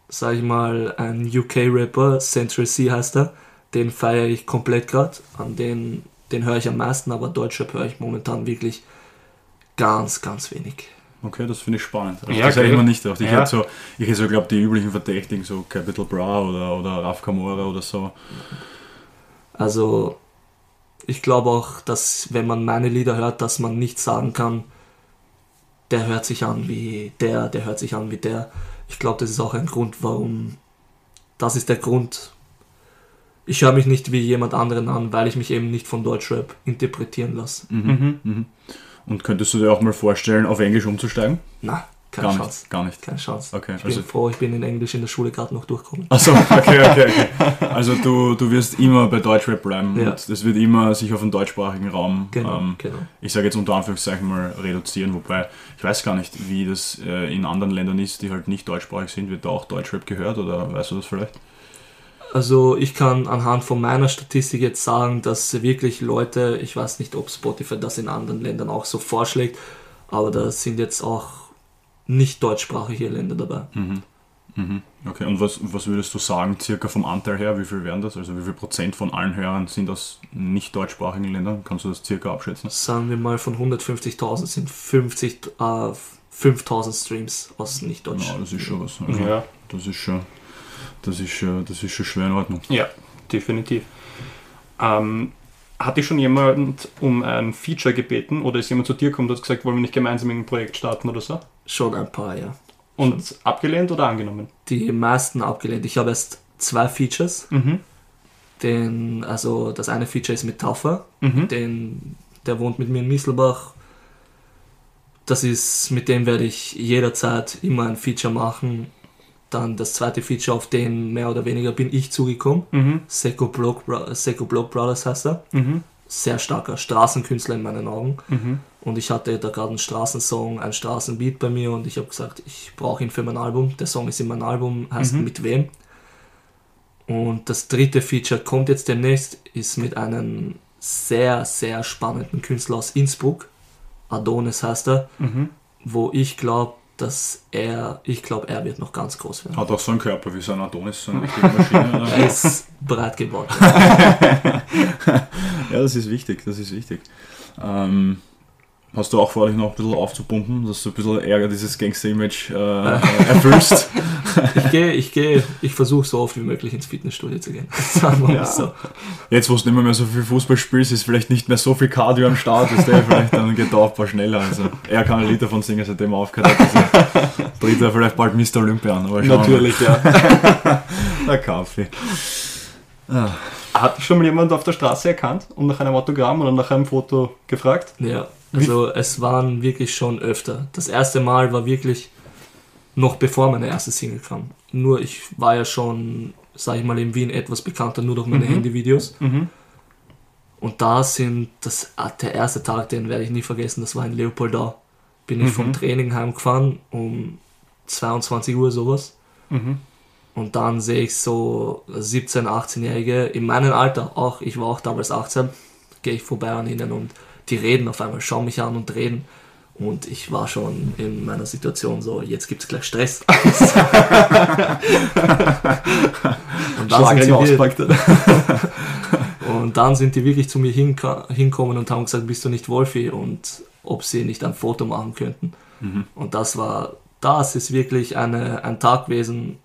sag ich mal, einen UK-Rapper, Central C heißt er, den feiere ich komplett gerade, an den, den höre ich am meisten, aber Deutschrap höre ich momentan wirklich ganz, ganz wenig. Okay, das finde ich spannend. Also Ja, das hätte ich okay. mir nicht gedacht. Ich Ja. hätte so, ich hätte so glaube die üblichen Verdächtigen, so Capital Bra oder, oder Raf Kamora oder so. Also ich glaube auch, dass wenn man meine Lieder hört, dass man nicht sagen kann, der hört sich an wie der, der hört sich an wie der. Ich glaube, das ist auch ein Grund, warum. Das ist der Grund. Ich höre mich nicht wie jemand anderen an, weil ich mich eben nicht von Deutschrap interpretieren lasse. Mhm. Mhm. Und könntest du dir auch mal vorstellen, auf Englisch umzusteigen? Na, keine gar Chance. nicht. Gar nicht. Keine Chance. Okay, Ich bin also froh, ich bin in Englisch in der Schule gerade noch durchgekommen. Achso, okay, okay, okay. Also du, du wirst immer bei Deutschrap bleiben Ja. und das wird immer sich auf den deutschsprachigen Raum, Genau, ähm, genau. ich sage jetzt unter Anführungszeichen mal reduzieren, wobei ich weiß gar nicht, wie das äh, in anderen Ländern ist, die halt nicht deutschsprachig sind. Wird da auch Deutschrap gehört oder weißt du das vielleicht? Also ich kann anhand von meiner Statistik jetzt sagen, dass wirklich Leute, ich weiß nicht, ob Spotify das in anderen Ländern auch so vorschlägt, aber da sind jetzt auch nicht deutschsprachige Länder dabei. Mhm. Mhm. Okay, und was, was würdest du sagen, circa vom Anteil her, wie viel wären das? Also wie viel Prozent von allen Hörern sind aus nicht deutschsprachigen Ländern? Kannst du das circa abschätzen? Sagen wir mal von 150.000 sind 50, äh, 5.000 Streams aus nicht-deutsch. Ja, das ist schon was. Also, Ja. Das ist schon, das ist schon, das ist schon schwer in Ordnung. Ja, definitiv. Ähm, hat dich schon jemand um ein Feature gebeten oder ist jemand zu dir gekommen und hat gesagt, wollen wir nicht gemeinsam ein Projekt starten oder so? Schon ein paar, ja. Und abgelehnt oder angenommen? Die meisten abgelehnt. Ich habe erst zwei Features. Mhm. Den, also das eine Feature ist mit Taffer. Mhm. Den, der wohnt mit mir in Misselbach. Das ist, mit dem werde ich jederzeit immer ein Feature machen. Dann das zweite Feature, auf den mehr oder weniger bin ich zugekommen. Mhm. Seco Block, Seco Block Brothers heißt er. Mhm. Sehr starker Straßenkünstler in meinen Augen. Mhm. Und ich hatte da gerade einen Straßensong, einen Straßenbeat bei mir und ich habe gesagt, ich brauche ihn für mein Album. Der Song ist in meinem Album, heißt Mhm. Mit wem. Und das dritte Feature kommt jetzt demnächst, ist mit einem sehr, sehr spannenden Künstler aus Innsbruck. Adonis heißt er, Mhm. wo ich glaube, dass er, ich glaube, er wird noch ganz groß werden. Hat auch so einen Körper wie so ein Adonis, so eine richtige Maschine. Er ist breit gebaut. ja, das ist wichtig, das ist wichtig. Ähm, hast du auch vor, dich noch ein bisschen aufzupumpen, dass du ein bisschen Ärger dieses Gangster-Image äh, erfüllst? Ich gehe, ich gehe, ich versuche so oft wie möglich ins Fitnessstudio zu gehen. Sagen wir mal Ja. so. Jetzt, wo du nicht mehr, mehr so viel Fußball spielst, ist vielleicht nicht mehr so viel Cardio am Start, ist der vielleicht dann geht der Aufbau schneller. Also, er kann ein Lied davon singen, seitdem er aufgehört hat. Also, tritt er vielleicht bald Mr. Olympia an. Aber. Natürlich, ja. Der Kaffee. Ah. Hat dich schon mal jemand auf der Straße erkannt und nach einem Autogramm oder nach einem Foto gefragt? Ja, also es waren wirklich schon öfter. Das erste Mal war wirklich noch bevor meine erste Single kam. Nur ich war ja schon, sag ich mal, in Wien etwas bekannter, nur durch meine Mhm. Handyvideos. Mhm. Und da sind, das, ah, der erste Tag, den werde ich nie vergessen, das war in Leopoldau. bin ich vom Training heimgefahren um 22 Uhr sowas. Mhm. Und dann sehe ich so 17-, 18-Jährige in meinem Alter, auch ich war auch damals 18, gehe ich vorbei an ihnen und die reden auf einmal, schauen mich an und reden. Und ich war schon in meiner Situation so, jetzt gibt es gleich Stress. und, dann und dann sind die wirklich zu mir hinkommen und haben gesagt, bist du nicht Wolfi? Und ob sie nicht ein Foto machen könnten. Und das war, das ist wirklich eine, ein Tag gewesen,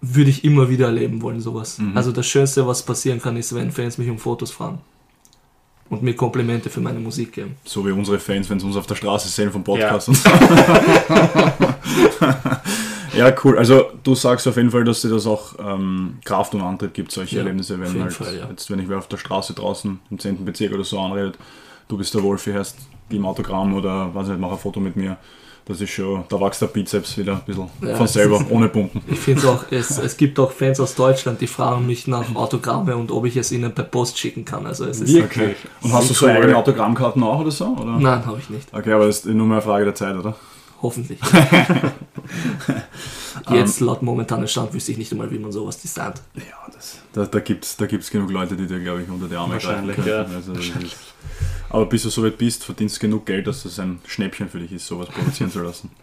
würde ich immer wieder erleben wollen, sowas. Also das Schönste, was passieren kann, ist, wenn Fans mich um Fotos fragen. Und mir Komplimente für meine Musik geben. So wie unsere Fans, wenn sie uns auf der Straße sehen vom Podcast. Und so. ja, cool. Also du sagst auf jeden Fall, dass dir das auch ähm, Kraft und Antrieb gibt, solche Ja, Erlebnisse, auf wenn jeden halt, Fall, ja. jetzt wenn ich wer auf der Straße draußen im 10. Bezirk oder so anredet, du bist der Wolfi, hast die im Autogramm oder weiß nicht, mach ein Foto mit mir. Das ist schon, da wächst der Bizeps wieder ein bisschen Ja, von selber, ist- ohne Pumpen. Ich finde auch, es, es gibt auch Fans aus Deutschland, die fragen mich nach Autogramme und ob ich es ihnen per Post schicken kann. Also es ist, Wirklich? Und hast du so Cool. eigene Autogrammkarten auch oder so? Oder? Nein, habe ich nicht. Okay, aber das ist nur mehr eine Frage der Zeit, oder? Hoffentlich. Jetzt, laut momentanem Stand, wüsste ich nicht einmal, wie man sowas designt. Ja, das, da, da gibt es da gibt's genug Leute, die dir, glaube ich, unter die Arme Wahrscheinlich, greifen ja. könnten. Also, das ist, aber bis du so weit bist, verdienst du genug Geld, dass das ein Schnäppchen für dich ist, sowas produzieren zu lassen.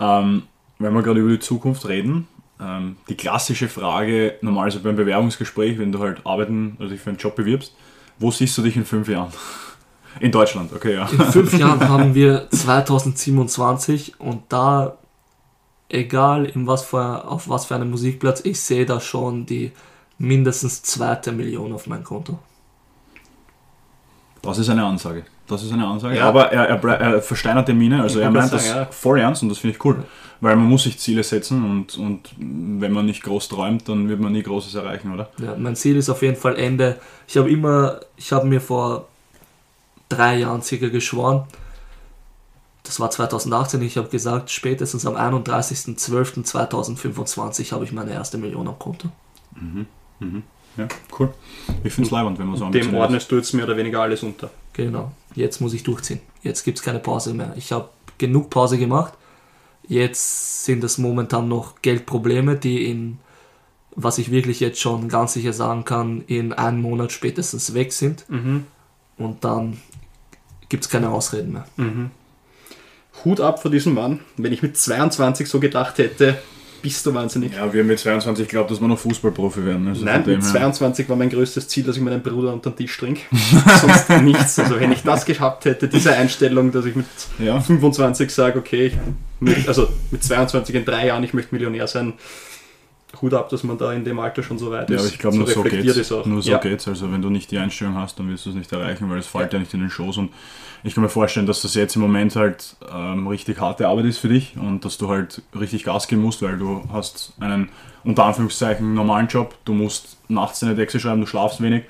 Ähm, wenn wir gerade über die Zukunft reden, ähm, die klassische Frage, normalerweise beim Bewerbungsgespräch, wenn du halt arbeiten oder dich für einen Job bewirbst, wo siehst du dich in fünf Jahren? In Deutschland, okay, ja. In fünf Jahren haben wir 2027 und da, egal in was für, auf was für einem Musikplatz, ich sehe da schon die mindestens zweite Million auf mein Konto. Das ist eine Ansage. Das ist eine Ansage. Ja. Aber er, er, er versteinert die Miene, also Ich er meint das sagen, ja. voll ernst und das finde ich cool. Weil man muss sich Ziele setzen und, und wenn man nicht groß träumt, dann wird man nie Großes erreichen, oder? Ja, mein Ziel ist auf jeden Fall Ende. Ich habe immer, ich habe mir vor drei Jahren circa geschworen, das war 2018, ich habe gesagt, spätestens am 31.12.2025 habe ich meine erste Million am Konto. Ja, cool. Ich finde es leibend, wenn man so Dem ambitioniert ist. ordnest du jetzt mehr oder weniger alles unter. Genau, jetzt muss ich durchziehen. Jetzt gibt es keine Pause mehr. Ich habe genug Pause gemacht. Jetzt sind es momentan noch Geldprobleme, die in, was ich wirklich jetzt schon ganz sicher sagen kann, in einem Monat spätestens weg sind. Und dann gibt es keine Ausreden mehr. Hut ab vor diesem Mann. Wenn ich mit 22 so gedacht hätte, bist du wahnsinnig. Ja, wir haben mit 22 geglaubt, dass wir noch Fußballprofi werden. Also Nein, mit her- 22 war mein größtes Ziel, dass ich meinen Bruder unter den Tisch trinke. Sonst nichts. Also wenn ich das gehabt hätte, diese Einstellung, dass ich mit Ja. 25 sage, okay, möchte, also mit 22 in drei Jahren, ich möchte Millionär sein. Hut ab, dass man da in dem Alter schon so weit Ja, ist. aber ich glaube, nur so geht's. Nur so ja. geht's. Also wenn du nicht die Einstellung hast, dann wirst du es nicht erreichen, weil es fällt ja. nicht in den Schoß. Und ich kann mir vorstellen, dass das jetzt im Moment halt ähm, richtig harte Arbeit ist für dich und dass du halt richtig Gas geben musst, weil du hast einen unter Anführungszeichen normalen Job. Du musst nachts deine Texte schreiben, du schlafst wenig.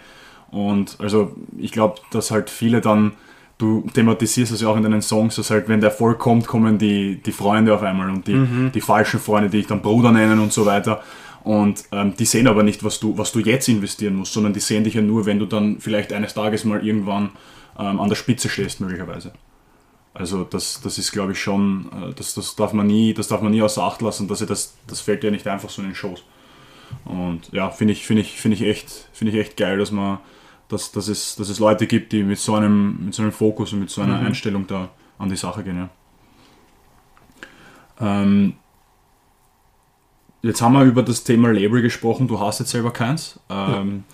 Und also ich glaube, dass halt viele dann, du thematisierst es ja auch in deinen Songs, dass halt, wenn der Erfolg kommt, kommen die, die Freunde auf einmal und die, die falschen Freunde, die ich dann Bruder nennen und so weiter. Und ähm, die sehen aber nicht, was du, was du jetzt investieren musst, sondern die sehen dich ja nur, wenn du dann vielleicht eines Tages mal irgendwann ähm, an der Spitze stehst, möglicherweise. Also das, das ist, glaube ich, schon, äh, das, das, darf man nie, das darf man nie außer Acht lassen, dass das, das fällt dir nicht einfach so in den Schoß. Und ja, finde ich, finde ich, finde ich echt, finde ich echt geil, dass man, dass, dass, es, dass es Leute gibt, die mit so einem, mit so einem Fokus und mit so einer Einstellung da an die Sache gehen. Ja. Ähm, jetzt haben wir über das Thema Label gesprochen, du hast jetzt selber keins. Ähm,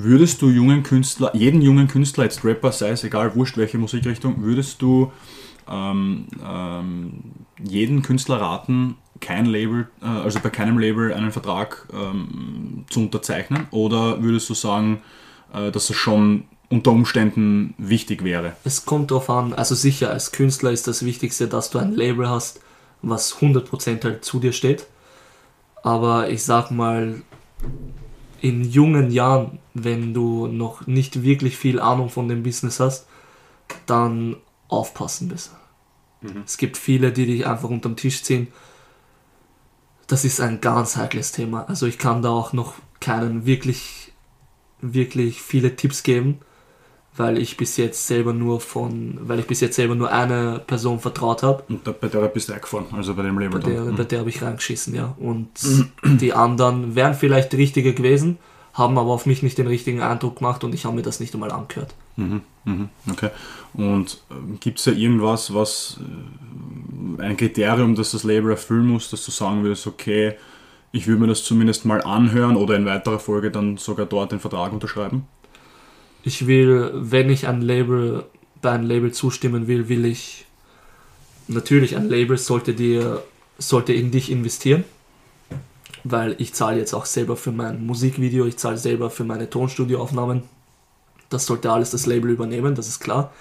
Würdest du jungen Künstler, jeden jungen Künstler, jetzt Rapper, sei es egal, wurscht welche Musikrichtung, würdest du ähm, ähm, jeden Künstler raten, kein Label, äh, also bei keinem Label einen Vertrag ähm, zu unterzeichnen? Oder würdest du sagen, äh, dass es schon unter Umständen wichtig wäre? Es kommt darauf an, also sicher, als Künstler ist das Wichtigste, dass du ein Label hast, was 100% halt zu dir steht. Aber ich sag mal, in jungen Jahren, wenn du noch nicht wirklich viel Ahnung von dem Business hast, dann aufpassen besser. Es gibt viele, die dich einfach unterm Tisch ziehen. Das ist ein ganz heikles Thema. Also ich kann da auch noch keinen wirklich, wirklich viele Tipps geben, weil ich bis jetzt selber nur von, weil ich bis jetzt selber nur eine Person vertraut habe. Und da, bei der bist du eingefahren, also bei dem Label Bei der, bei der habe ich reingeschissen, ja. Und die anderen wären vielleicht richtiger gewesen, haben aber auf mich nicht den richtigen Eindruck gemacht und ich habe mir das nicht einmal angehört. Mhm, mhm, okay. Und gibt es da irgendwas, was äh, ein Kriterium, das das Label erfüllen muss, dass du sagen würdest, okay, ich würde mir das zumindest mal anhören oder in weiterer Folge dann sogar dort den Vertrag unterschreiben? Ich will, wenn ich ein Label, bei einem Label zustimmen will, will ich natürlich ein Label sollte dir, sollte in dich investieren. Weil ich zahle jetzt auch selber für mein Musikvideo, ich zahle selber für meine Tonstudioaufnahmen. Das sollte alles das Label übernehmen, das ist klar.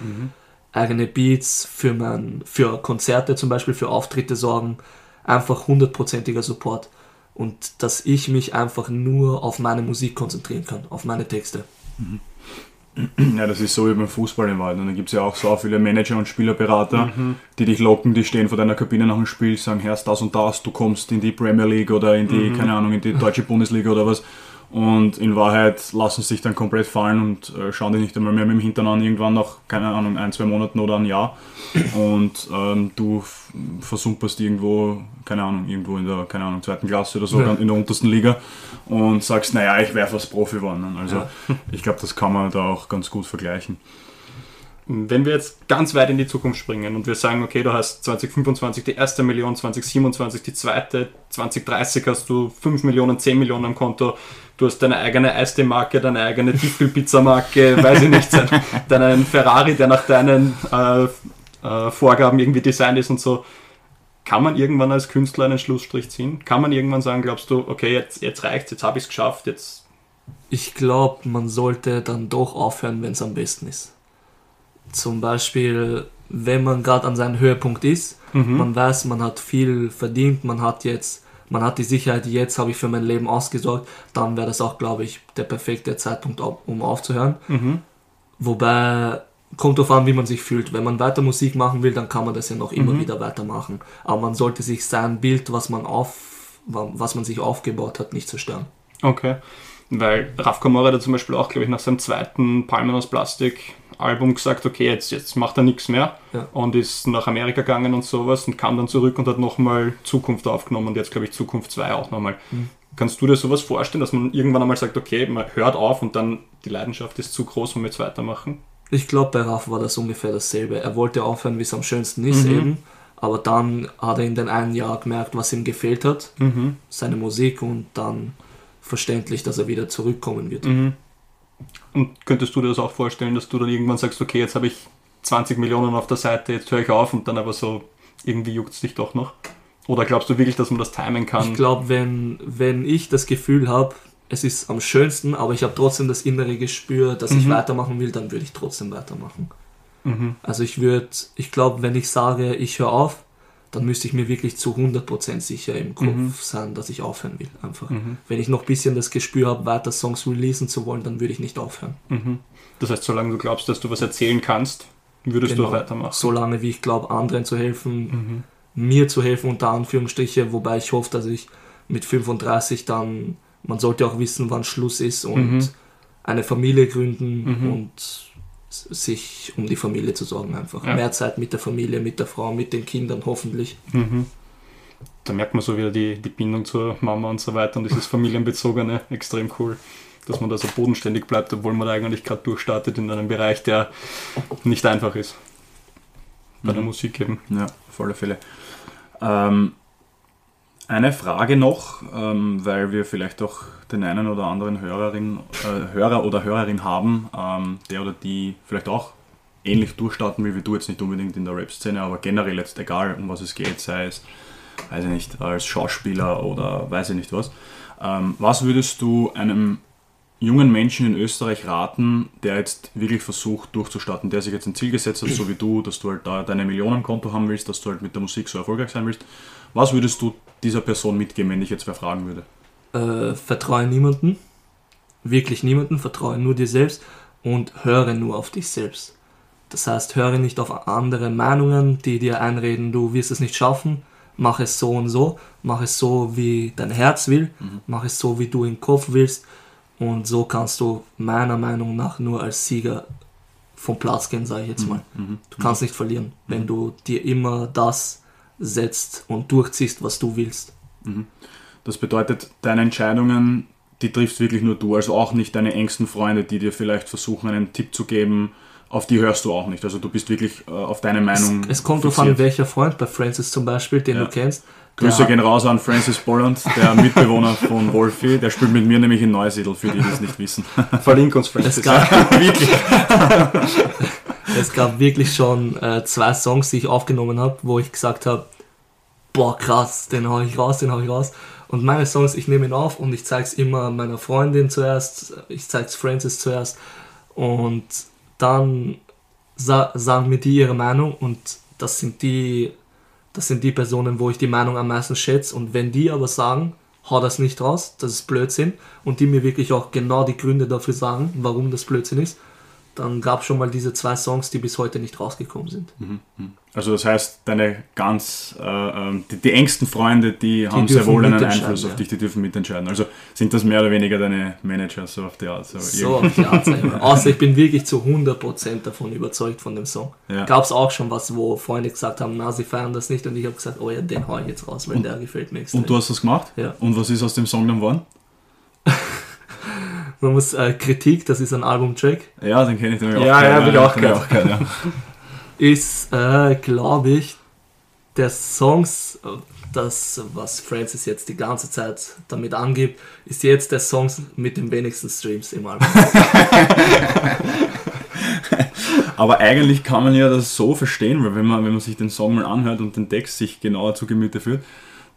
Eigene Beats für, mein, für Konzerte zum Beispiel, für Auftritte sorgen. Einfach hundertprozentiger Support. Und dass ich mich einfach nur auf meine Musik konzentrieren kann, auf meine Texte. Ja, das ist so wie beim Fußball im Wald. Und da gibt es ja auch so viele Manager und Spielerberater, die dich locken, die stehen vor deiner Kabine nach dem Spiel, sagen, Herr, das und das, du kommst in die Premier League oder in die, keine Ahnung, in die deutsche Bundesliga oder was. Und in Wahrheit lassen sie sich dann komplett fallen und äh, schauen dich nicht einmal mehr mit dem Hintern an, irgendwann nach, keine Ahnung, ein, zwei Monaten oder ein Jahr. Und ähm, du versumperst irgendwo, keine Ahnung, irgendwo in der, keine Ahnung, zweiten Klasse oder so, Ja. in der untersten Liga und sagst, naja, ich wäre fast Profi geworden. Also Ja. ich glaube, das kann man da auch ganz gut vergleichen. Wenn wir jetzt ganz weit in die Zukunft springen und wir sagen, okay, du hast 2025 die erste Million, 2027 die zweite, 2030 hast du 5 Millionen, 10 Millionen am Konto, du hast deine eigene Eistee-Marke, deine eigene Tiefkühlpizza-Marke, weiß ich nicht, deinen Ferrari, der nach deinen äh, äh, Vorgaben irgendwie designt ist und so. Kann man irgendwann als Künstler einen Schlussstrich ziehen? Kann man irgendwann sagen, glaubst du, okay, jetzt, jetzt reicht's, jetzt habe ich es geschafft, jetzt Ich glaube, man sollte dann doch aufhören, wenn es am besten ist. Zum Beispiel, wenn man gerade an seinem Höhepunkt ist, man weiß, man hat viel verdient, man hat jetzt, man hat die Sicherheit, jetzt habe ich für mein Leben ausgesorgt, dann wäre das auch, glaube ich, der perfekte Zeitpunkt, um aufzuhören. Wobei, kommt darauf an, wie man sich fühlt. Wenn man weiter Musik machen will, dann kann man das ja noch immer wieder weitermachen. Aber man sollte sich sein Bild, was man auf, was man sich aufgebaut hat, nicht zerstören. Okay. Weil Raf Kamora hat zum Beispiel auch, glaube ich, nach seinem zweiten Palmen aus Plastik Album gesagt, okay, jetzt, jetzt macht er nichts mehr Ja. und ist nach Amerika gegangen und sowas und kam dann zurück und hat nochmal Zukunft aufgenommen und jetzt, glaube ich, Zukunft 2 auch nochmal. Kannst du dir sowas vorstellen, dass man irgendwann einmal sagt, okay, man hört auf und dann die Leidenschaft ist zu groß, um jetzt weitermachen? Ich glaube, bei Raff war das ungefähr dasselbe. Er wollte aufhören, wie es am schönsten ist Mhm. eben. Aber dann hat er in den einen Jahr gemerkt, was ihm gefehlt hat. Seine Musik und dann verständlich, dass er wieder zurückkommen wird. Mhm. Und könntest du dir das auch vorstellen, dass du dann irgendwann sagst, okay, jetzt habe ich 20 Millionen auf der Seite, jetzt höre ich auf und dann aber so, irgendwie juckt es dich doch noch? Oder glaubst du wirklich, dass man das timen kann? Ich glaube, wenn, wenn ich das Gefühl habe, es ist am schönsten, aber ich habe trotzdem das innere Gespür, dass ich Mhm. weitermachen will, dann würde ich trotzdem weitermachen. Mhm. Also ich würde, ich glaube, wenn ich sage, ich höre auf, dann müsste ich mir wirklich zu 100% sicher im Kopf Mhm. sein, dass ich aufhören will. Einfach. Mhm. Wenn ich noch ein bisschen das Gespür habe, weiter Songs releasen zu wollen, dann würde ich nicht aufhören. Mhm. Das heißt, solange du glaubst, dass du was erzählen kannst, würdest du Genau. auch weitermachen. Solange wie ich glaube, anderen zu helfen, Mhm. mir zu helfen, unter Anführungsstriche, wobei ich hoffe, dass ich mit 35 dann, man sollte auch wissen, wann Schluss ist und Mhm. eine Familie gründen Mhm. und sich um die Familie zu sorgen einfach. Ja. Mehr Zeit mit der Familie, mit der Frau, mit den Kindern hoffentlich. Mhm. Da merkt man so wieder die, die Bindung zur Mama und so weiter und dieses Familienbezogene extrem cool, dass man da so bodenständig bleibt, obwohl man da eigentlich gerade durchstartet in einem Bereich, der nicht einfach ist. Bei der Mhm. Musik eben. Ja, auf alle Fälle. Ähm, eine Frage noch, ähm, weil wir vielleicht auch den einen oder anderen Hörerin, äh, Hörer oder Hörerin haben, ähm, der oder die vielleicht auch ähnlich durchstarten will wie du, jetzt nicht unbedingt in der Rap-Szene, aber generell jetzt egal, um was es geht, sei es, weiß ich nicht, als Schauspieler oder weiß ich nicht was. Ähm, was würdest du einem jungen Menschen in Österreich raten, der jetzt wirklich versucht durchzustarten, der sich jetzt ein Ziel gesetzt hat, so wie du, dass du halt da deine Millionen am Konto haben willst, dass du halt mit der Musik so erfolgreich sein willst. Was würdest du dieser Person mitgeben, wenn dich jetzt wer fragen würde? Äh, vertraue niemanden, wirklich niemanden, vertraue nur dir selbst und höre nur auf dich selbst. Das heißt, höre nicht auf andere Meinungen, die dir einreden, du wirst es nicht schaffen, mach es so und so, mach es so, wie dein Herz will, mach es so, wie du im Kopf willst. Und so kannst du meiner Meinung nach nur als Sieger vom Platz gehen, sage ich jetzt mal. Du kannst nicht verlieren, wenn du dir immer das setzt und durchziehst, was du willst. Das bedeutet, deine Entscheidungen, die triffst wirklich nur du, also auch nicht deine engsten Freunde, die dir vielleicht versuchen, einen Tipp zu geben, auf die hörst du auch nicht. Also du bist wirklich äh, auf deine Es, Meinung. es kommt darauf an, welcher Freund, bei Francis zum Beispiel, den Ja. du kennst. Grüße gehen raus an Francis Bolland, der Mitbewohner von Wolfi. Der spielt mit mir nämlich in Neusiedl, für die, die es nicht wissen. Verlink uns, Es Francis. gab, es gab wirklich schon äh, zwei Songs, die ich aufgenommen habe, wo ich gesagt habe, boah krass, den hau ich raus, den hau ich raus. Und meine Songs, ich nehme ihn auf und ich zeige es immer meiner Freundin zuerst, ich zeige es Francis zuerst. Und dann sa sagen mir die ihre Meinung und das sind die, das sind die Personen, wo ich die Meinung am meisten schätze und wenn die aber sagen, hau das nicht raus, das ist Blödsinn. Und die mir wirklich auch genau die Gründe dafür sagen, warum das Blödsinn ist, dann gab es schon mal diese zwei Songs, die bis heute nicht rausgekommen sind. Also das heißt, deine ganz, äh, ähm, die, die engsten Freunde, die, haben sehr wohl einen Einfluss auf ja. dich, die dürfen mitentscheiden. Also sind das mehr oder weniger deine Manager, so auf die Art. So, So, auf die Art. Außer ich bin wirklich zu 100% davon überzeugt von dem Song. Ja. Gab es auch schon was, wo Freunde gesagt haben, na, sie feiern das nicht und ich habe gesagt, oh ja, den hau ich jetzt raus, weil der gefällt mir extrem. Und du hast das gemacht? Ja. Und was ist aus dem Song dann geworden? Man muss äh, Kritik, das ist ein Albumtrack, Ja, den kenne ich. Den hab ich Ja, ja, hab ich auch gehört. ja. ist, äh, glaube ich, der Songs, das, was Francis jetzt die ganze Zeit damit angibt, ist jetzt der Song mit den wenigsten Streams im Album. Aber eigentlich kann man ja das so verstehen, weil wenn man, wenn man sich den Song mal anhört und den Text sich genauer zu Gemüte führt,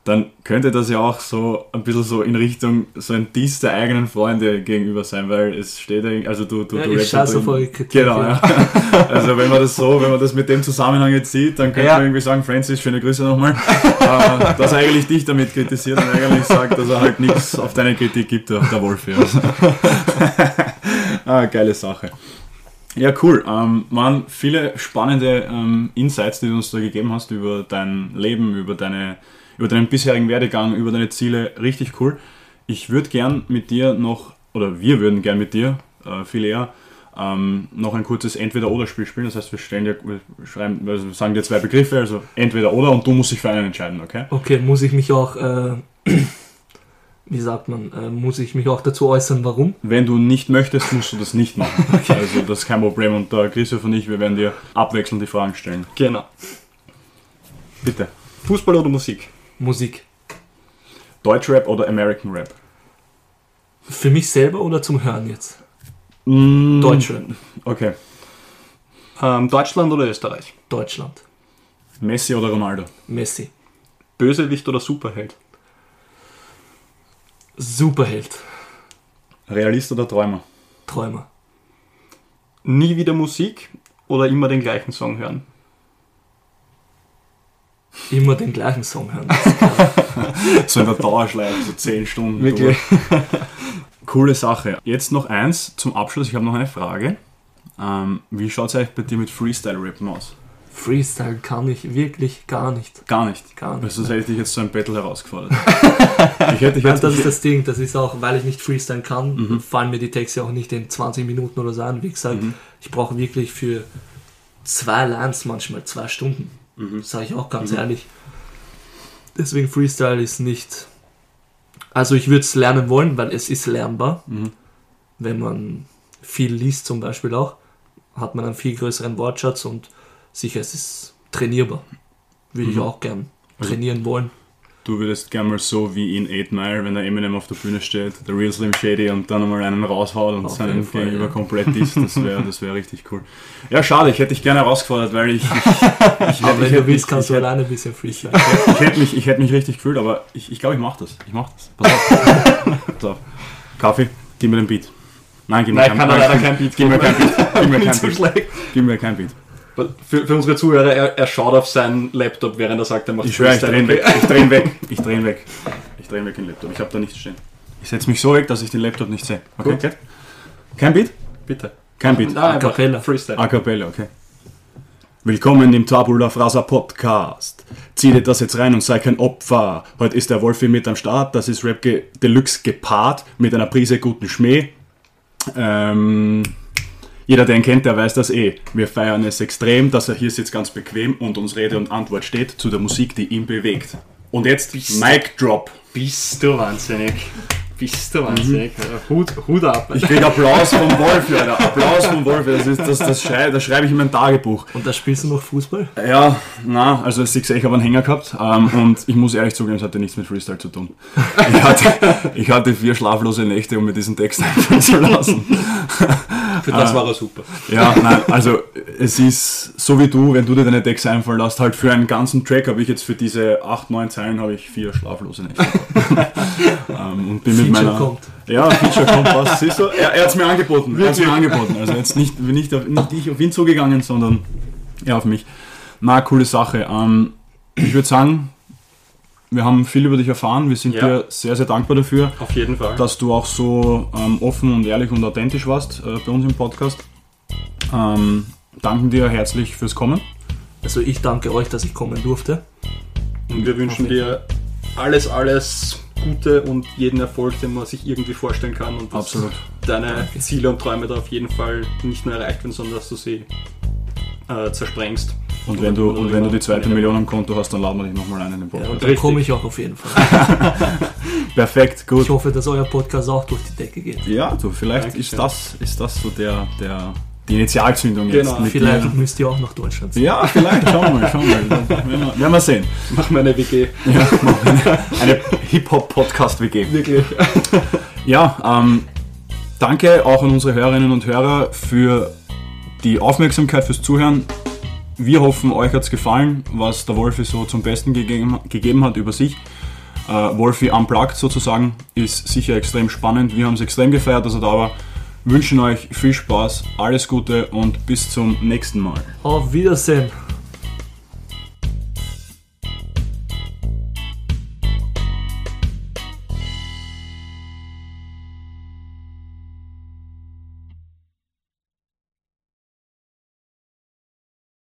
dann könnte das ja auch so ein bisschen so in Richtung so ein Diss der eigenen Freunde gegenüber sein, weil es steht ja, also du, du, Ja, du ich rappst Kritik, Genau, ja. Also wenn man das so, wenn man das mit dem Zusammenhang jetzt sieht, dann könnte Ja. man irgendwie sagen, Francis, schöne Grüße nochmal, äh, dass er eigentlich dich damit kritisiert und eigentlich sagt, dass er halt nichts auf deine Kritik gibt, der, der Wolf. Ja. ah, geile Sache. Ja, cool. Ähm, waren viele spannende ähm, Insights, die du uns da gegeben hast über dein Leben, über, deine, über deinen bisherigen Werdegang, über deine Ziele. Richtig cool. Ich würde gern mit dir noch, oder wir würden gern mit dir, äh, viel eher, ähm, noch ein kurzes Entweder-Oder-Spiel spielen. Das heißt, wir, stellen dir, wir, schreiben, also wir sagen dir zwei Begriffe, also Entweder-Oder und du musst dich für einen entscheiden, okay? Okay, muss ich mich auch, äh, wie sagt man, äh, muss ich mich auch dazu äußern, warum? Wenn du nicht möchtest, musst du das nicht machen. Also das ist kein Problem. Und der Christoph und ich, wir werden dir abwechselnd die Fragen stellen. Genau. Bitte. Fußball oder Musik? Musik. Deutschrap oder American Rap? Für mich selber oder zum Hören jetzt? Mm, Deutschrap. Okay. Ähm, Deutschland oder Österreich? Deutschland. Messi oder Ronaldo? Messi. Bösewicht oder Superheld? Superheld. Realist oder Träumer? Träumer. Nie wieder Musik oder immer den gleichen Song hören? Immer den gleichen Song hören. So in der Dauerschleife, so 10 Stunden. Wirklich? durch. Coole Sache. Jetzt noch eins zum Abschluss. Ich habe noch eine Frage. Ähm, wie schaut es eigentlich bei dir mit Freestyle-Rappen aus? Freestyle kann ich wirklich gar nicht. Gar nicht. Gar nicht. Weil sonst hätte ich dich jetzt zu einem Battle herausgefordert. ich hätte Ja, jetzt, das ist das Ding, das ist auch, weil ich nicht freestylen kann, Mhm. fallen mir die Texte auch nicht in 20 Minuten oder so an. Wie gesagt, Mhm. ich brauche wirklich für zwei Lines manchmal zwei Stunden. Mhm. Sage ich auch ganz ehrlich. Deswegen Freestyle ist nicht. Also ich würde es lernen wollen, weil es ist lernbar. Mhm. Wenn man viel liest zum Beispiel auch, hat man einen viel größeren Wortschatz und sicher es ist trainierbar. Würde ich Mhm. auch gern Also- trainieren wollen. Du würdest gerne mal so wie in 8 Mile, wenn der Eminem auf der Bühne steht, der Real Slim Shady und dann einmal einen raushaut und Auf seinen Fall, Gegenüber ja. komplett ist. Das wäre das wär richtig cool. Ja, schade, ich hätte dich gerne herausgefordert, weil ich. ich, ich, ich, Aber wenn ich, du willst, ich, kannst du ich, alleine ein bisschen freestylen. ich hätte mich, ich hätte mich richtig gefühlt, aber ich, ich glaube, ich mache das. Ich mache das. Pass auf. Pass auf. Kaffee, gib mir den Beat. Nein, gib mir Nein, ich kann leider kein Beat Gib mir kein Beat. Gib mir kein Beat. Gib mir kein Beat. Für, für unsere Zuhörer, er, er schaut auf seinen Laptop, während er sagt, er macht Ich schwöre, ich drehe ihn okay? weg. Ich drehe ihn weg. Ich drehe ihn weg. Ich drehe ihn weg, den Laptop. Ich habe da nichts stehen. Ich setze mich so weg, dass ich den Laptop nicht sehe. Okay? Gut. Kein Beat? Bitte. Kein Beat. Nein, einfach cappella. Freestyle. A cappella, okay. Willkommen im Tabula Frasa Podcast. Zieh dir das jetzt rein und sei kein Opfer. Heute ist der Wolfi mit am Start. Das ist Rap Deluxe gepaart mit einer Prise guten Schmäh. Ähm, Jeder, der ihn kennt, der weiß das eh. Wir feiern es extrem, dass er hier sitzt ganz bequem und uns Rede und Antwort steht zu der Musik, die ihn bewegt. Und jetzt Mic Drop. Bist du wahnsinnig. Bist du wahnsinnig. Hut, Hut ab. Ich krieg Applaus vom Wolf, Alter. Applaus vom Wolf. Das, ist, das, das, schrei, das schreibe ich in mein Tagebuch. Und da spielst du noch Fußball? Ja, na, also ich sehe, ich habe einen Hänger gehabt ähm, und ich muss ehrlich zugeben, es hatte nichts mit Freestyle zu tun. Ich hatte, ich hatte vier schlaflose Nächte, um mir diesen Text einfallen zu lassen. Für das war er super. Ja, nein, also es ist so wie du, wenn du dir deine Texte einfallen lässt, halt für einen ganzen Track habe ich jetzt für diese 8, 9 Zeilen habe ich vier schlaflose Nächte. ähm, und bin mit Feature meiner. kommt. Ja, Feature kommt, was siehst du? Er, er hat es mir angeboten. Er hat's mir angeboten. Also jetzt nicht, nicht, auf, nicht ich auf ihn zugegangen, sondern er auf mich. Na, coole Sache. Ähm, ich würde sagen, wir haben viel über dich erfahren. Wir sind Ja. dir sehr, sehr dankbar dafür Auf jeden Fall. dass du auch so ähm, offen und ehrlich und authentisch warst äh, bei uns im Podcast. Ähm, danken dir herzlich fürs Kommen. Also ich danke euch, dass ich kommen durfte. Und wir wünschen dir alles, alles Gute und jeden Erfolg, den man sich irgendwie vorstellen kann. Und dass Absolut. deine Ziele und Träume da auf jeden Fall nicht nur erreicht werden, sondern dass du sie äh, zersprengst. Und wenn du, und wenn du die zweite Million am Konto hast, dann laden wir dich nochmal ein in den Ja, Podcast. und dann Richtig. komme ich auch auf jeden Fall. Perfekt, gut. Ich hoffe, dass euer Podcast auch durch die Decke geht. Ja, du, vielleicht ist das, ist das so der, der, die Initialzündung jetzt. Genau. Mit Vielleicht dir. müsst ihr auch nach Deutschland ziehen. Ja, vielleicht, schauen wir mal, schauen wir mal. Werden wir, werden wir sehen. Mach mir eine WG. Ja, eine Hip-Hop-Podcast-WG. Wirklich. Ja, ähm, danke auch an unsere Hörerinnen und Hörer für die Aufmerksamkeit, fürs Zuhören. Wir hoffen, euch hat es gefallen, was der Wolfi so zum Besten gegeben, gegeben hat über sich. Äh, Wolfi Unplugged sozusagen ist sicher extrem spannend. Wir haben es extrem gefeiert, dass er da war. Wünschen euch viel Spaß, alles Gute und bis zum nächsten Mal. Auf Wiedersehen.